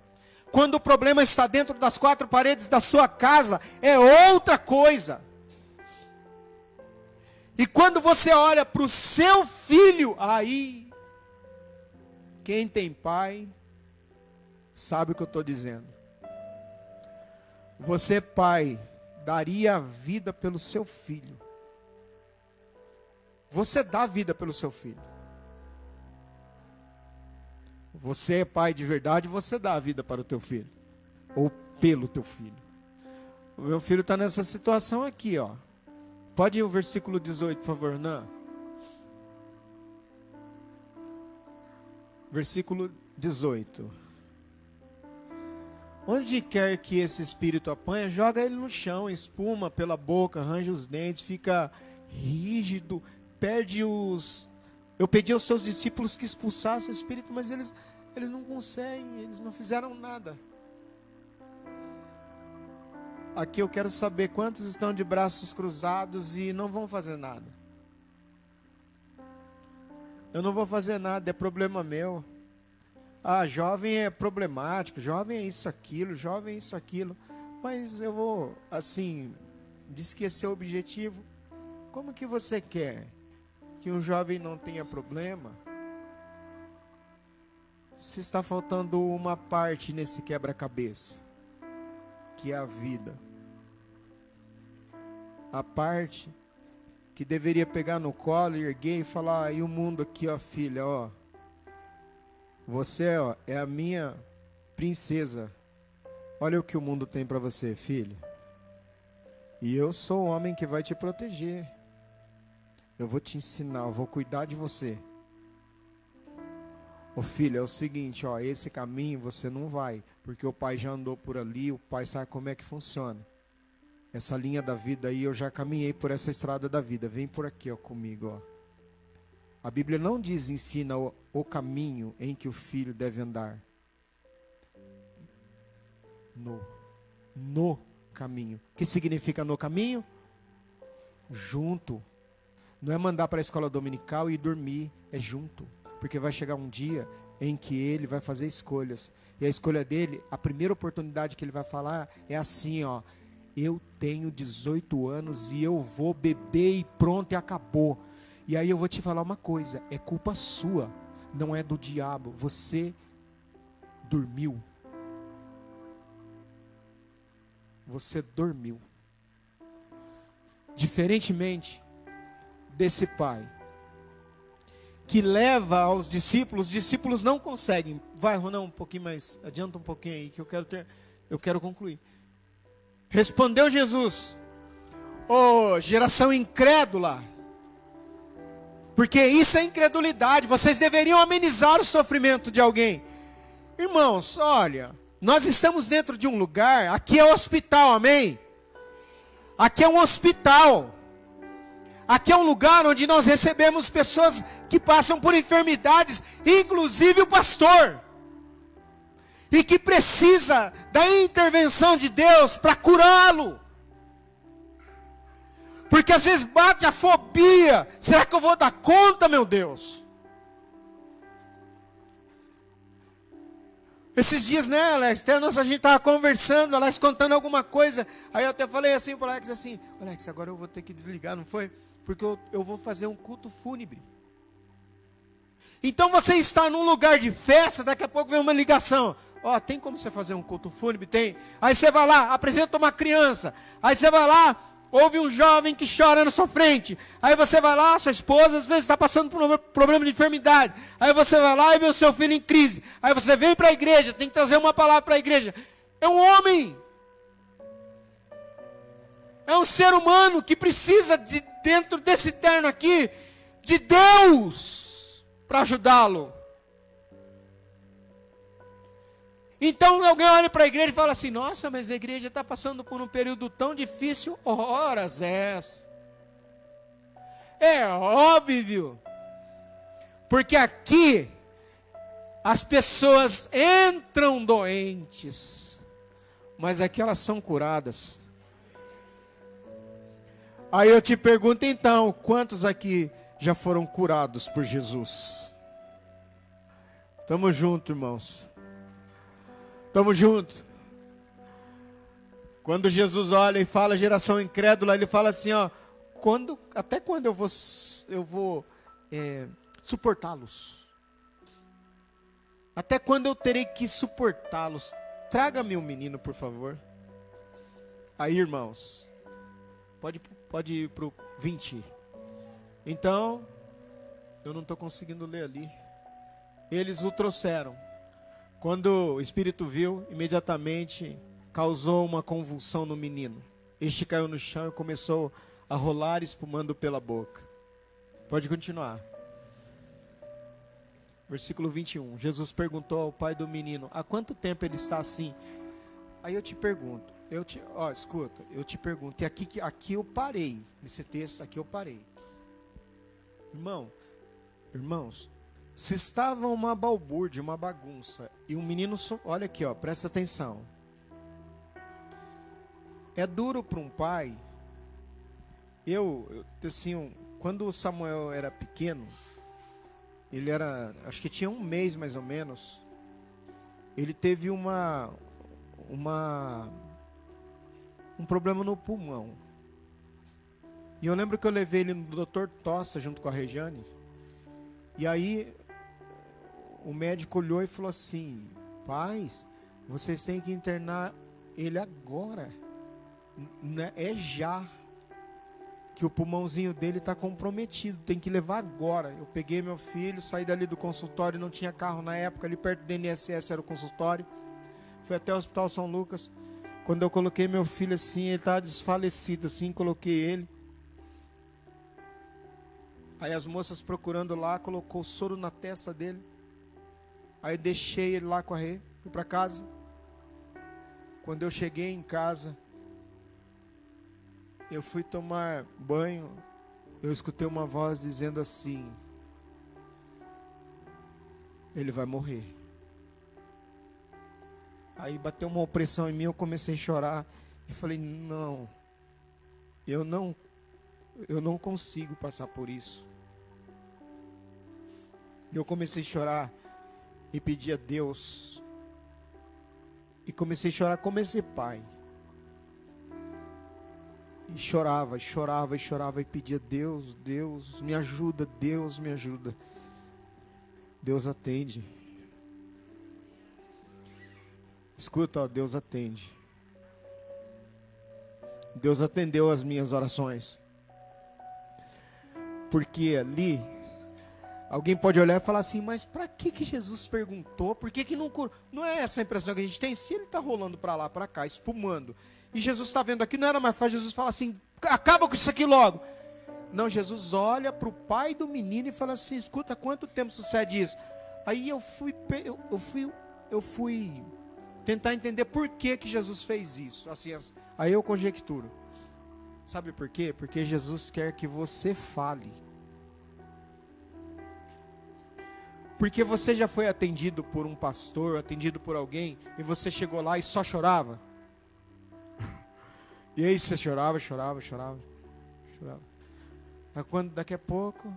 Speaker 1: Quando o problema está dentro das quatro paredes da sua casa, é outra coisa. E quando você olha para o seu filho, aí, quem tem pai, sabe o que eu estou dizendo. Você, pai, daria a vida pelo seu filho. Você dá a vida pelo seu filho. Você é pai de verdade, você dá a vida para o teu filho. Ou pelo teu filho. O meu filho está nessa situação aqui, ó. Pode ir o versículo 18, por favor, não. Versículo 18. Onde quer que esse espírito apanha, joga ele no chão, espuma pela boca, arranja os dentes, fica rígido, perde os. Eu pedi aos seus discípulos que expulsassem o espírito, mas eles, eles não conseguem, eles não fizeram nada. Aqui eu quero saber quantos estão de braços cruzados e não vão fazer nada. Eu não vou fazer nada, é problema meu. Ah, jovem é problemático, jovem é isso, aquilo, jovem é isso, aquilo. Mas eu vou, assim, de esquecer o objetivo. Como que você quer que um jovem não tenha problema? Se está faltando uma parte nesse quebra-cabeça, que é a vida. A parte que deveria pegar no colo, erguer e falar: e o mundo aqui, ó, filha, ó Você ó, é a minha princesa. Olha o que o mundo tem para você, filho. E eu sou o homem que vai te proteger. Eu vou te ensinar, eu vou cuidar de você. Ô filho, é o seguinte, ó, esse caminho você não vai, porque o pai já andou por ali, o pai sabe como é que funciona. Essa linha da vida aí, eu já caminhei por essa estrada da vida. Vem por aqui, ó, comigo, ó. A Bíblia não diz ensina o, o caminho em que o filho deve andar. No no caminho. O que significa no caminho? Junto. Não é mandar para a escola dominical e dormir, é junto. Porque vai chegar um dia em que ele vai fazer escolhas. E a escolha dele, a primeira oportunidade que ele vai falar é assim, ó: eu tenho 18 anos e eu vou beber e pronto e acabou. E aí eu vou te falar uma coisa, é culpa sua, não é do diabo. Você dormiu. Você dormiu. Diferentemente desse pai que leva aos discípulos, os discípulos não conseguem. Vai, Ronão, um pouquinho mais, adianta um pouquinho aí que eu quero ter, eu quero concluir. Respondeu Jesus: Ô oh, geração incrédula, porque isso é incredulidade, vocês deveriam amenizar o sofrimento de alguém. Irmãos, olha, nós estamos dentro de um lugar, aqui é hospital, amém? Aqui é um hospital. Aqui é um lugar onde nós recebemos pessoas que passam por enfermidades, inclusive o pastor e que precisa da intervenção de Deus para curá-lo. Porque às vezes bate a fobia: será que eu vou dar conta, meu Deus? Esses dias, né, Alex? Até a gente estava conversando, Alex contando alguma coisa. Aí eu até falei assim para Alex assim: Alex, agora eu vou ter que desligar, não foi? Porque eu, eu vou fazer um culto fúnebre. Então você está num lugar de festa, daqui a pouco vem uma ligação. Ó, oh, tem como você fazer um culto fúnebre? Tem. Aí você vai lá, apresenta uma criança. Aí você vai lá, ouve um jovem que chora na sua frente. Aí você vai lá, sua esposa às vezes está passando por um problema de enfermidade. Aí você vai lá e vê o seu filho em crise. Aí você vem para a igreja, tem que trazer uma palavra para a igreja. É um homem. É um ser humano que precisa de dentro desse terno aqui de Deus para ajudá-lo. Então alguém olha para a igreja e fala assim: Nossa, mas a igreja está passando por um período tão difícil. Horas essa. É óbvio. Porque aqui as pessoas entram doentes, mas aqui elas são curadas. Aí eu te pergunto então: quantos aqui já foram curados por Jesus? Tamo junto, irmãos. Tamo junto. Quando Jesus olha e fala geração incrédula, ele fala assim, ó, quando, até quando eu vou, eu vou é, suportá-los? Até quando eu terei que suportá-los? Traga-me um menino, por favor. Aí, irmãos, pode, pode ir para o 20. Então, eu não estou conseguindo ler ali. Eles o trouxeram. Quando o espírito viu, imediatamente causou uma convulsão no menino. Este caiu no chão e começou a rolar espumando pela boca. Pode continuar. Versículo 21. Jesus perguntou ao pai do menino: Há quanto tempo ele está assim? Aí eu te pergunto, eu te, ó, escuta, eu te pergunto, e aqui, aqui eu parei, nesse texto aqui eu parei. Irmão, irmãos, se estava uma balbúrdia, uma bagunça, e um menino, olha aqui, ó, presta atenção. É duro para um pai. Eu, assim, quando o Samuel era pequeno, ele era, acho que tinha um mês mais ou menos. Ele teve uma, uma, um problema no pulmão. E eu lembro que eu levei ele no Dr. Tossa junto com a Rejane. E aí o médico olhou e falou assim: Pais, vocês têm que internar ele agora. É já. que o pulmãozinho dele está comprometido, tem que levar agora. Eu peguei meu filho, saí dali do consultório, não tinha carro na época, ali perto do INSS era o consultório. Fui até o Hospital São Lucas. Quando eu coloquei meu filho assim, ele estava desfalecido assim, coloquei ele. Aí as moças procurando lá, colocou soro na testa dele. Aí deixei ele lá com a fui para casa. Quando eu cheguei em casa, eu fui tomar banho, eu escutei uma voz dizendo assim: Ele vai morrer. Aí bateu uma opressão em mim, eu comecei a chorar e falei: Não, eu não, eu não consigo passar por isso. Eu comecei a chorar e pedir a Deus. E comecei a chorar como esse pai. E chorava, chorava, chorava e pedia: Deus, Deus, me ajuda, Deus, me ajuda. Deus atende. Escuta, ó, Deus atende. Deus atendeu as minhas orações. Porque ali, alguém pode olhar e falar assim: mas para que, que Jesus perguntou? Por que, que não curou? Não é essa a impressão que a gente tem? Se ele está rolando para lá, para cá, espumando, e Jesus está vendo aqui, não era mais fácil. Jesus fala assim: acaba com isso aqui logo. Não, Jesus olha para o pai do menino e fala assim: escuta, quanto tempo sucede isso? Aí eu fui, eu fui, eu fui tentar entender por que, que Jesus fez isso. Assim, aí eu conjecturo. Sabe por quê? Porque Jesus quer que você fale. Porque você já foi atendido por um pastor, atendido por alguém, e você chegou lá e só chorava? E aí você chorava, chorava, chorava, chorava. Aí quando daqui a pouco,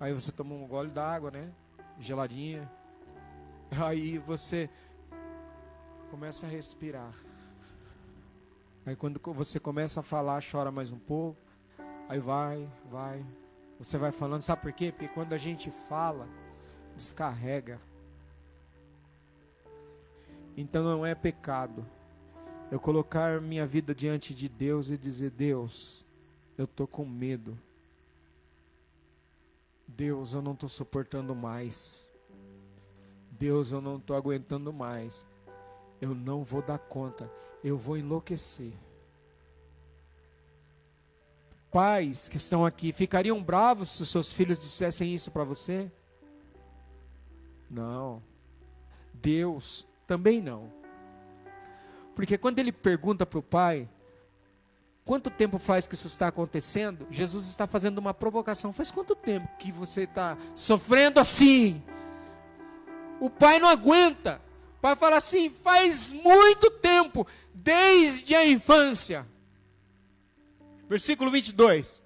Speaker 1: aí você toma um gole d'água, né? Geladinha. Aí você começa a respirar. Aí quando você começa a falar, chora mais um pouco. Aí vai, vai. Você vai falando, sabe por quê? Porque quando a gente fala, descarrega. Então não é pecado eu colocar minha vida diante de Deus e dizer: Deus, eu estou com medo. Deus, eu não estou suportando mais. Deus, eu não estou aguentando mais. Eu não vou dar conta. Eu vou enlouquecer. Pais que estão aqui ficariam bravos se seus filhos dissessem isso para você? Não. Deus também não. Porque quando ele pergunta para o pai, quanto tempo faz que isso está acontecendo? Jesus está fazendo uma provocação. Faz quanto tempo que você está sofrendo assim? O pai não aguenta. O pai fala assim: faz muito tempo, desde a infância. Versículo 22.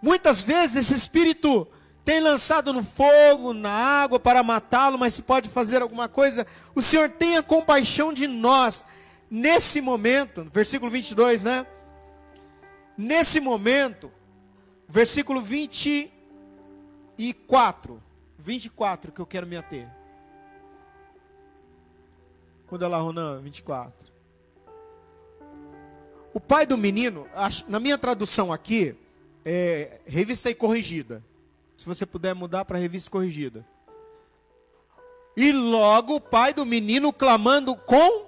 Speaker 1: Muitas vezes esse espírito tem lançado no fogo, na água para matá-lo, mas se pode fazer alguma coisa, o Senhor tenha compaixão de nós. Nesse momento, versículo 22, né? Nesse momento, versículo 24, 24 que eu quero me ater. Muda lá, Ronan, 24. O pai do menino, na minha tradução aqui, é revista e corrigida. Se você puder mudar para a revista corrigida. E logo o pai do menino clamando com.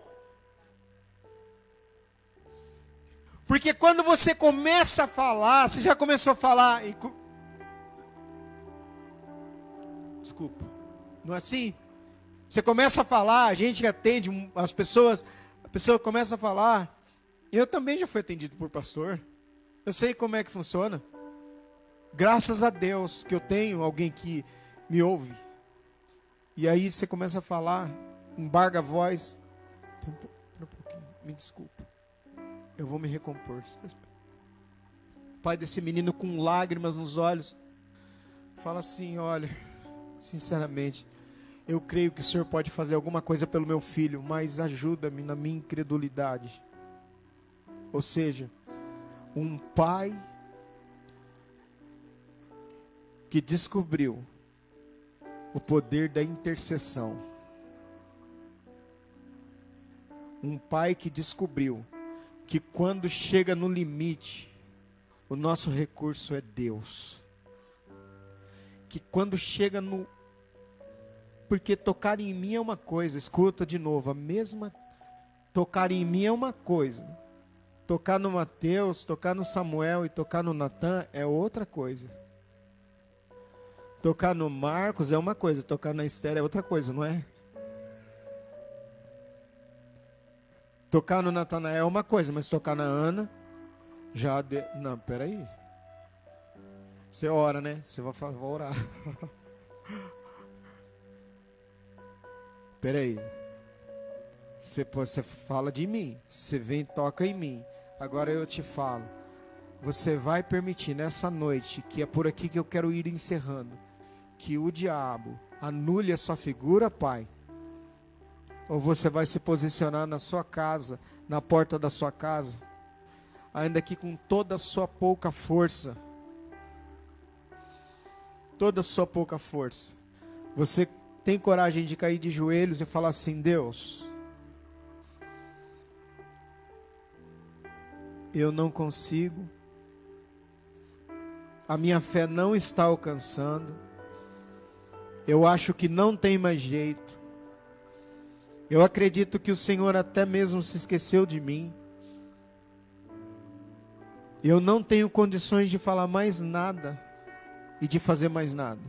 Speaker 1: Porque quando você começa a falar, você já começou a falar. E... Desculpa. Não é assim? Você começa a falar, a gente atende as pessoas, a pessoa começa a falar. Eu também já fui atendido por pastor. Eu sei como é que funciona. Graças a Deus que eu tenho alguém que me ouve. E aí você começa a falar, embarga a voz. Um pouquinho, me desculpa. Eu vou me recompor. Pai desse menino com lágrimas nos olhos. Fala assim: olha, sinceramente, eu creio que o Senhor pode fazer alguma coisa pelo meu filho, mas ajuda-me na minha incredulidade. Ou seja, um pai que descobriu o poder da intercessão. Um pai que descobriu que quando chega no limite, o nosso recurso é Deus. Que quando chega no. Porque tocar em mim é uma coisa, escuta de novo, a mesma. Tocar em mim é uma coisa. Tocar no Mateus, tocar no Samuel e tocar no Natan é outra coisa. Tocar no Marcos é uma coisa, tocar na Esther é outra coisa, não é? Tocar no Natanael é uma coisa, mas tocar na Ana, já. De... Não, peraí. Você ora, né? Você vai, vai orar. peraí. Você, você fala de mim. Você vem e toca em mim. Agora eu te falo. Você vai permitir nessa noite, que é por aqui que eu quero ir encerrando, que o diabo anule a sua figura, Pai ou você vai se posicionar na sua casa, na porta da sua casa, ainda que com toda a sua pouca força. Toda a sua pouca força. Você tem coragem de cair de joelhos e falar assim: Deus, eu não consigo, a minha fé não está alcançando, eu acho que não tem mais jeito, eu acredito que o Senhor até mesmo se esqueceu de mim. Eu não tenho condições de falar mais nada e de fazer mais nada.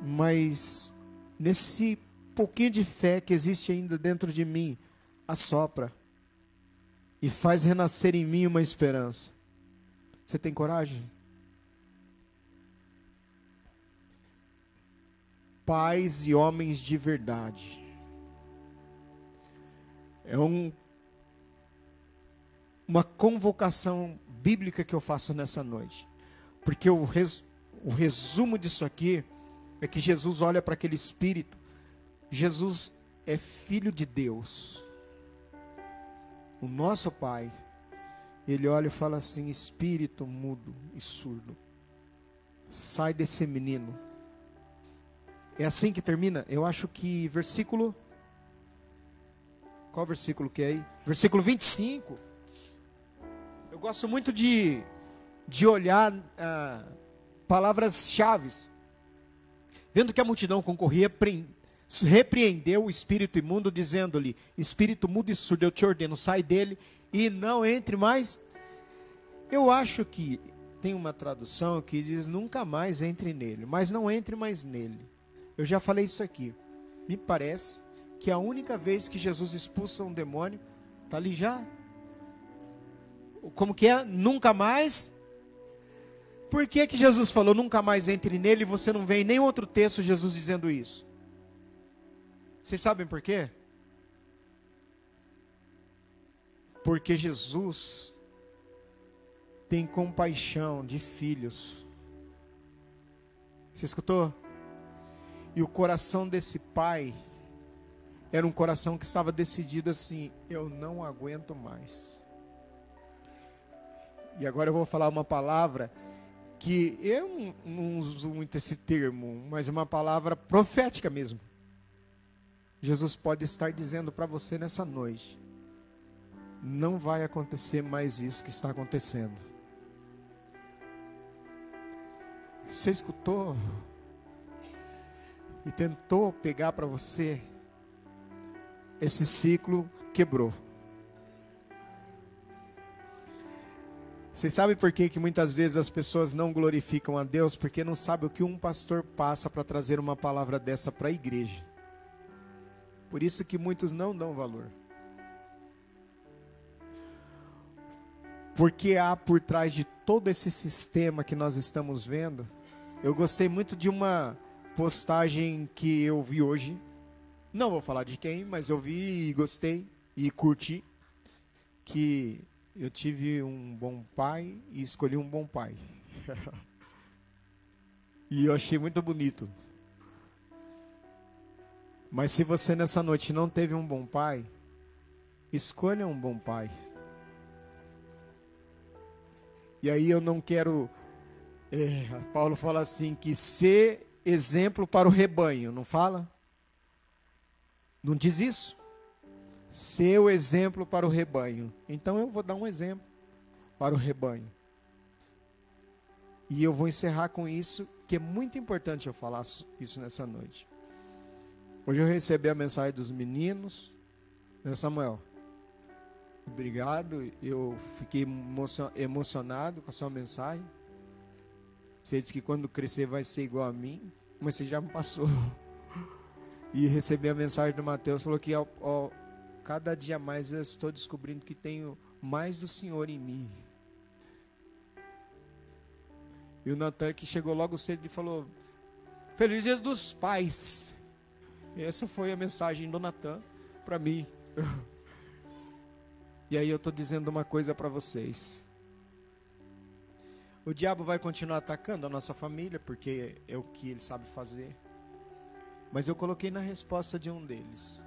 Speaker 1: Mas nesse pouquinho de fé que existe ainda dentro de mim, assopra e faz renascer em mim uma esperança. Você tem coragem? Pais e homens de verdade é um, uma convocação bíblica que eu faço nessa noite. Porque o, res, o resumo disso aqui é que Jesus olha para aquele espírito. Jesus é filho de Deus. O nosso Pai, ele olha e fala assim: espírito mudo e surdo, sai desse menino. É assim que termina? Eu acho que versículo qual versículo que é aí? Versículo 25. Eu gosto muito de, de olhar ah, palavras-chave. Vendo que a multidão concorria, repreendeu o espírito imundo, dizendo-lhe: Espírito mudo e surdo, eu te ordeno, sai dele e não entre mais. Eu acho que tem uma tradução que diz: Nunca mais entre nele, mas não entre mais nele. Eu já falei isso aqui. Me parece que a única vez que Jesus expulsa um demônio, está ali já. Como que é? Nunca mais. Por que, que Jesus falou nunca mais entre nele e você não vê em nenhum outro texto Jesus dizendo isso? Vocês sabem por quê? Porque Jesus tem compaixão de filhos. Você escutou? E o coração desse pai era um coração que estava decidido assim: eu não aguento mais. E agora eu vou falar uma palavra que eu não uso muito esse termo, mas é uma palavra profética mesmo. Jesus pode estar dizendo para você nessa noite: não vai acontecer mais isso que está acontecendo. Você escutou e tentou pegar para você esse ciclo quebrou. Vocês sabem por que, que muitas vezes as pessoas não glorificam a Deus? Porque não sabem o que um pastor passa para trazer uma palavra dessa para a igreja. Por isso que muitos não dão valor. Porque há por trás de todo esse sistema que nós estamos vendo, eu gostei muito de uma postagem que eu vi hoje não vou falar de quem, mas eu vi e gostei e curti que eu tive um bom pai e escolhi um bom pai. e eu achei muito bonito. Mas se você nessa noite não teve um bom pai, escolha um bom pai. E aí eu não quero. É, Paulo fala assim: que ser exemplo para o rebanho, não fala? Não diz isso. ser o exemplo para o rebanho. Então eu vou dar um exemplo para o rebanho. E eu vou encerrar com isso, que é muito importante eu falar isso nessa noite. Hoje eu recebi a mensagem dos meninos, né, Samuel? Obrigado, eu fiquei emocionado com a sua mensagem. Você disse que quando crescer vai ser igual a mim, mas você já me passou. E recebi a mensagem do Mateus, falou que ó, cada dia mais eu estou descobrindo que tenho mais do Senhor em mim. E o Natan que chegou logo cedo e falou: Feliz dia dos pais. E essa foi a mensagem do Natan para mim. E aí eu estou dizendo uma coisa para vocês. O diabo vai continuar atacando a nossa família, porque é o que ele sabe fazer. Mas eu coloquei na resposta de um deles.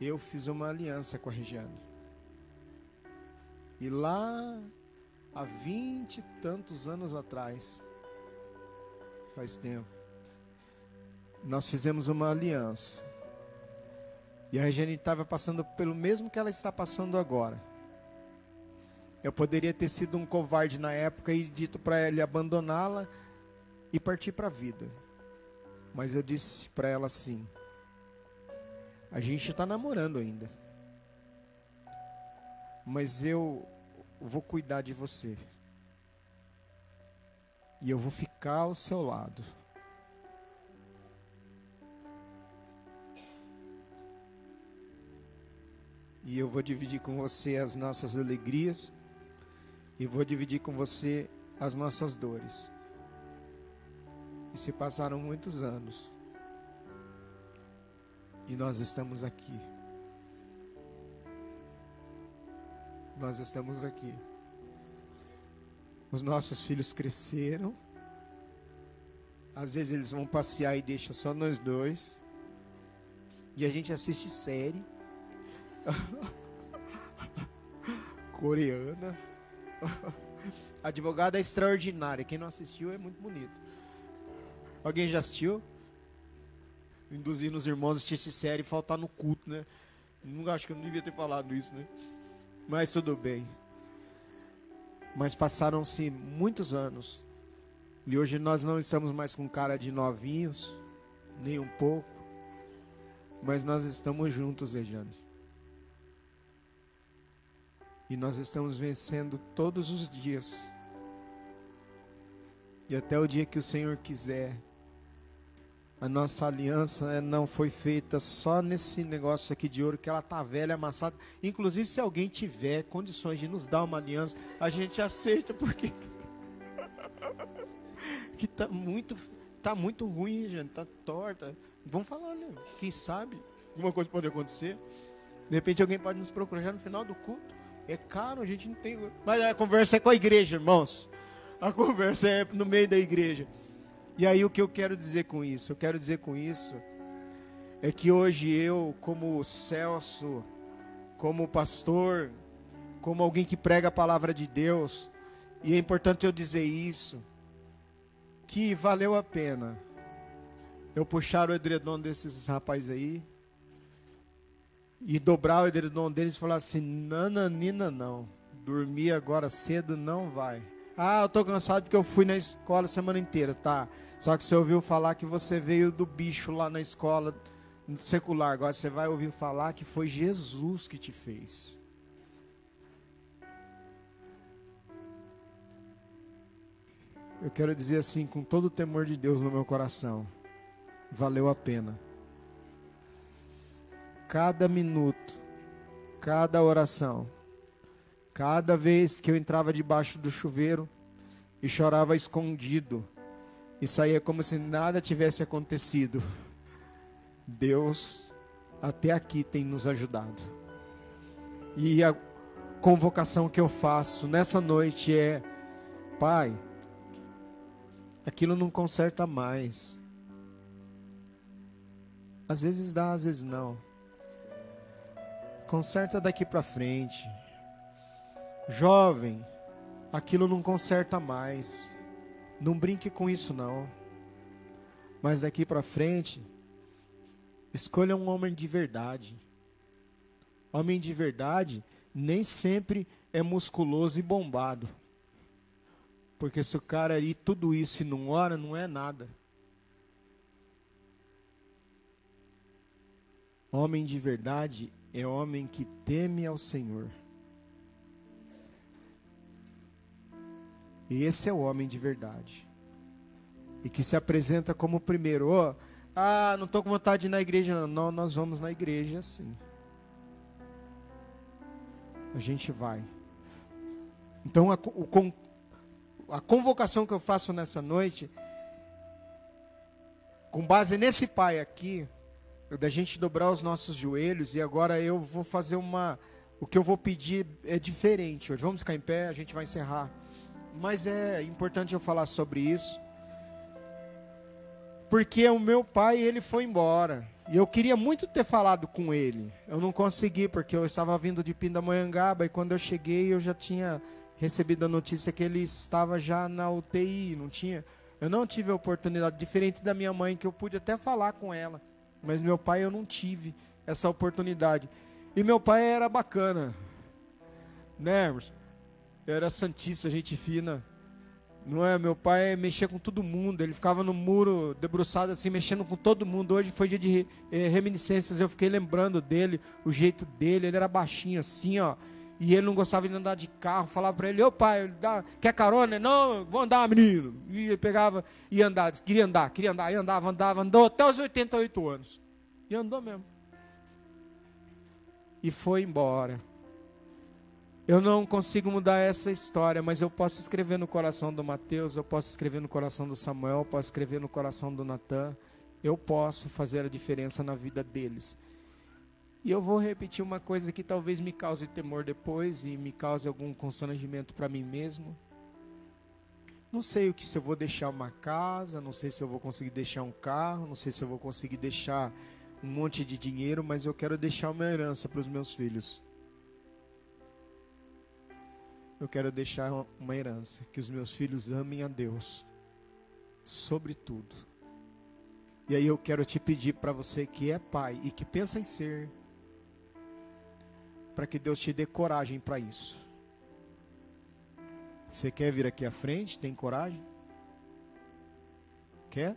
Speaker 1: Eu fiz uma aliança com a Regiane. E lá, há vinte e tantos anos atrás, faz tempo, nós fizemos uma aliança. E a Regiane estava passando pelo mesmo que ela está passando agora. Eu poderia ter sido um covarde na época e dito para ele abandoná-la e partir para a vida. Mas eu disse para ela assim: a gente está namorando ainda. Mas eu vou cuidar de você. E eu vou ficar ao seu lado. E eu vou dividir com você as nossas alegrias. E vou dividir com você as nossas dores. E se passaram muitos anos. E nós estamos aqui. Nós estamos aqui. Os nossos filhos cresceram. Às vezes eles vão passear e deixam só nós dois. E a gente assiste série. Coreana. Advogada extraordinária. Quem não assistiu é muito bonito. Alguém já assistiu? Induzindo os irmãos a assistir série e faltar no culto, né? Não acho que eu não devia ter falado isso, né? Mas tudo bem. Mas passaram-se muitos anos. E hoje nós não estamos mais com cara de novinhos, nem um pouco. Mas nós estamos juntos, Rejane. E nós estamos vencendo todos os dias. E até o dia que o Senhor quiser, a nossa aliança não foi feita só nesse negócio aqui de ouro que ela tá velha, amassada. Inclusive, se alguém tiver condições de nos dar uma aliança, a gente aceita porque que tá muito tá muito ruim, gente, tá torta. Vamos falar, né? Quem sabe alguma coisa pode acontecer. De repente alguém pode nos procurar já no final do culto. É caro, a gente não tem. Mas a conversa é com a igreja, irmãos. A conversa é no meio da igreja. E aí o que eu quero dizer com isso? Eu quero dizer com isso é que hoje eu, como Celso, como pastor, como alguém que prega a palavra de Deus, e é importante eu dizer isso, que valeu a pena eu puxar o edredom desses rapazes aí e dobrar o edredom deles e falar assim: nananina não, dormir agora cedo não vai. Ah, eu tô cansado porque eu fui na escola a semana inteira, tá? Só que você ouviu falar que você veio do bicho lá na escola secular. Agora você vai ouvir falar que foi Jesus que te fez. Eu quero dizer assim, com todo o temor de Deus no meu coração, valeu a pena. Cada minuto, cada oração, Cada vez que eu entrava debaixo do chuveiro e chorava escondido, e saía como se nada tivesse acontecido, Deus até aqui tem nos ajudado. E a convocação que eu faço nessa noite é: Pai, aquilo não conserta mais. Às vezes dá, às vezes não. Conserta daqui para frente. Jovem, aquilo não conserta mais. Não brinque com isso não. Mas daqui para frente, escolha um homem de verdade. Homem de verdade nem sempre é musculoso e bombado. Porque se o cara aí tudo isso e não ora, não é nada. Homem de verdade é homem que teme ao Senhor. E esse é o homem de verdade. E que se apresenta como o primeiro. Oh, ah, não estou com vontade de ir na igreja. Não, nós vamos na igreja sim. A gente vai. Então, a, o, a convocação que eu faço nessa noite, com base nesse pai aqui, da gente dobrar os nossos joelhos, e agora eu vou fazer uma. O que eu vou pedir é diferente hoje. Vamos ficar em pé, a gente vai encerrar. Mas é importante eu falar sobre isso. Porque o meu pai, ele foi embora. E eu queria muito ter falado com ele. Eu não consegui, porque eu estava vindo de Pindamonhangaba. E quando eu cheguei, eu já tinha recebido a notícia que ele estava já na UTI. Não tinha, eu não tive a oportunidade, diferente da minha mãe, que eu pude até falar com ela. Mas meu pai, eu não tive essa oportunidade. E meu pai era bacana. Né, Emerson? era santista, gente fina. Não é? Meu pai mexia com todo mundo. Ele ficava no muro, debruçado assim, mexendo com todo mundo. Hoje foi dia de eh, reminiscências. Eu fiquei lembrando dele, o jeito dele. Ele era baixinho assim, ó. E ele não gostava de andar de carro. Falava para ele: Ô pai, quer carona? Não, vou andar, menino. E ele pegava e andava. Queria andar, queria andar. E andava, andava, andou até os 88 anos. E andou mesmo. E foi embora. Eu não consigo mudar essa história, mas eu posso escrever no coração do Mateus, eu posso escrever no coração do Samuel, eu posso escrever no coração do Natan. Eu posso fazer a diferença na vida deles. E eu vou repetir uma coisa que talvez me cause temor depois e me cause algum constrangimento para mim mesmo. Não sei o que se eu vou deixar uma casa, não sei se eu vou conseguir deixar um carro, não sei se eu vou conseguir deixar um monte de dinheiro, mas eu quero deixar uma herança para os meus filhos eu quero deixar uma herança: que os meus filhos amem a Deus, sobre tudo. E aí eu quero te pedir para você que é pai e que pensa em ser, para que Deus te dê coragem para isso. Você quer vir aqui à frente? Tem coragem? Quer?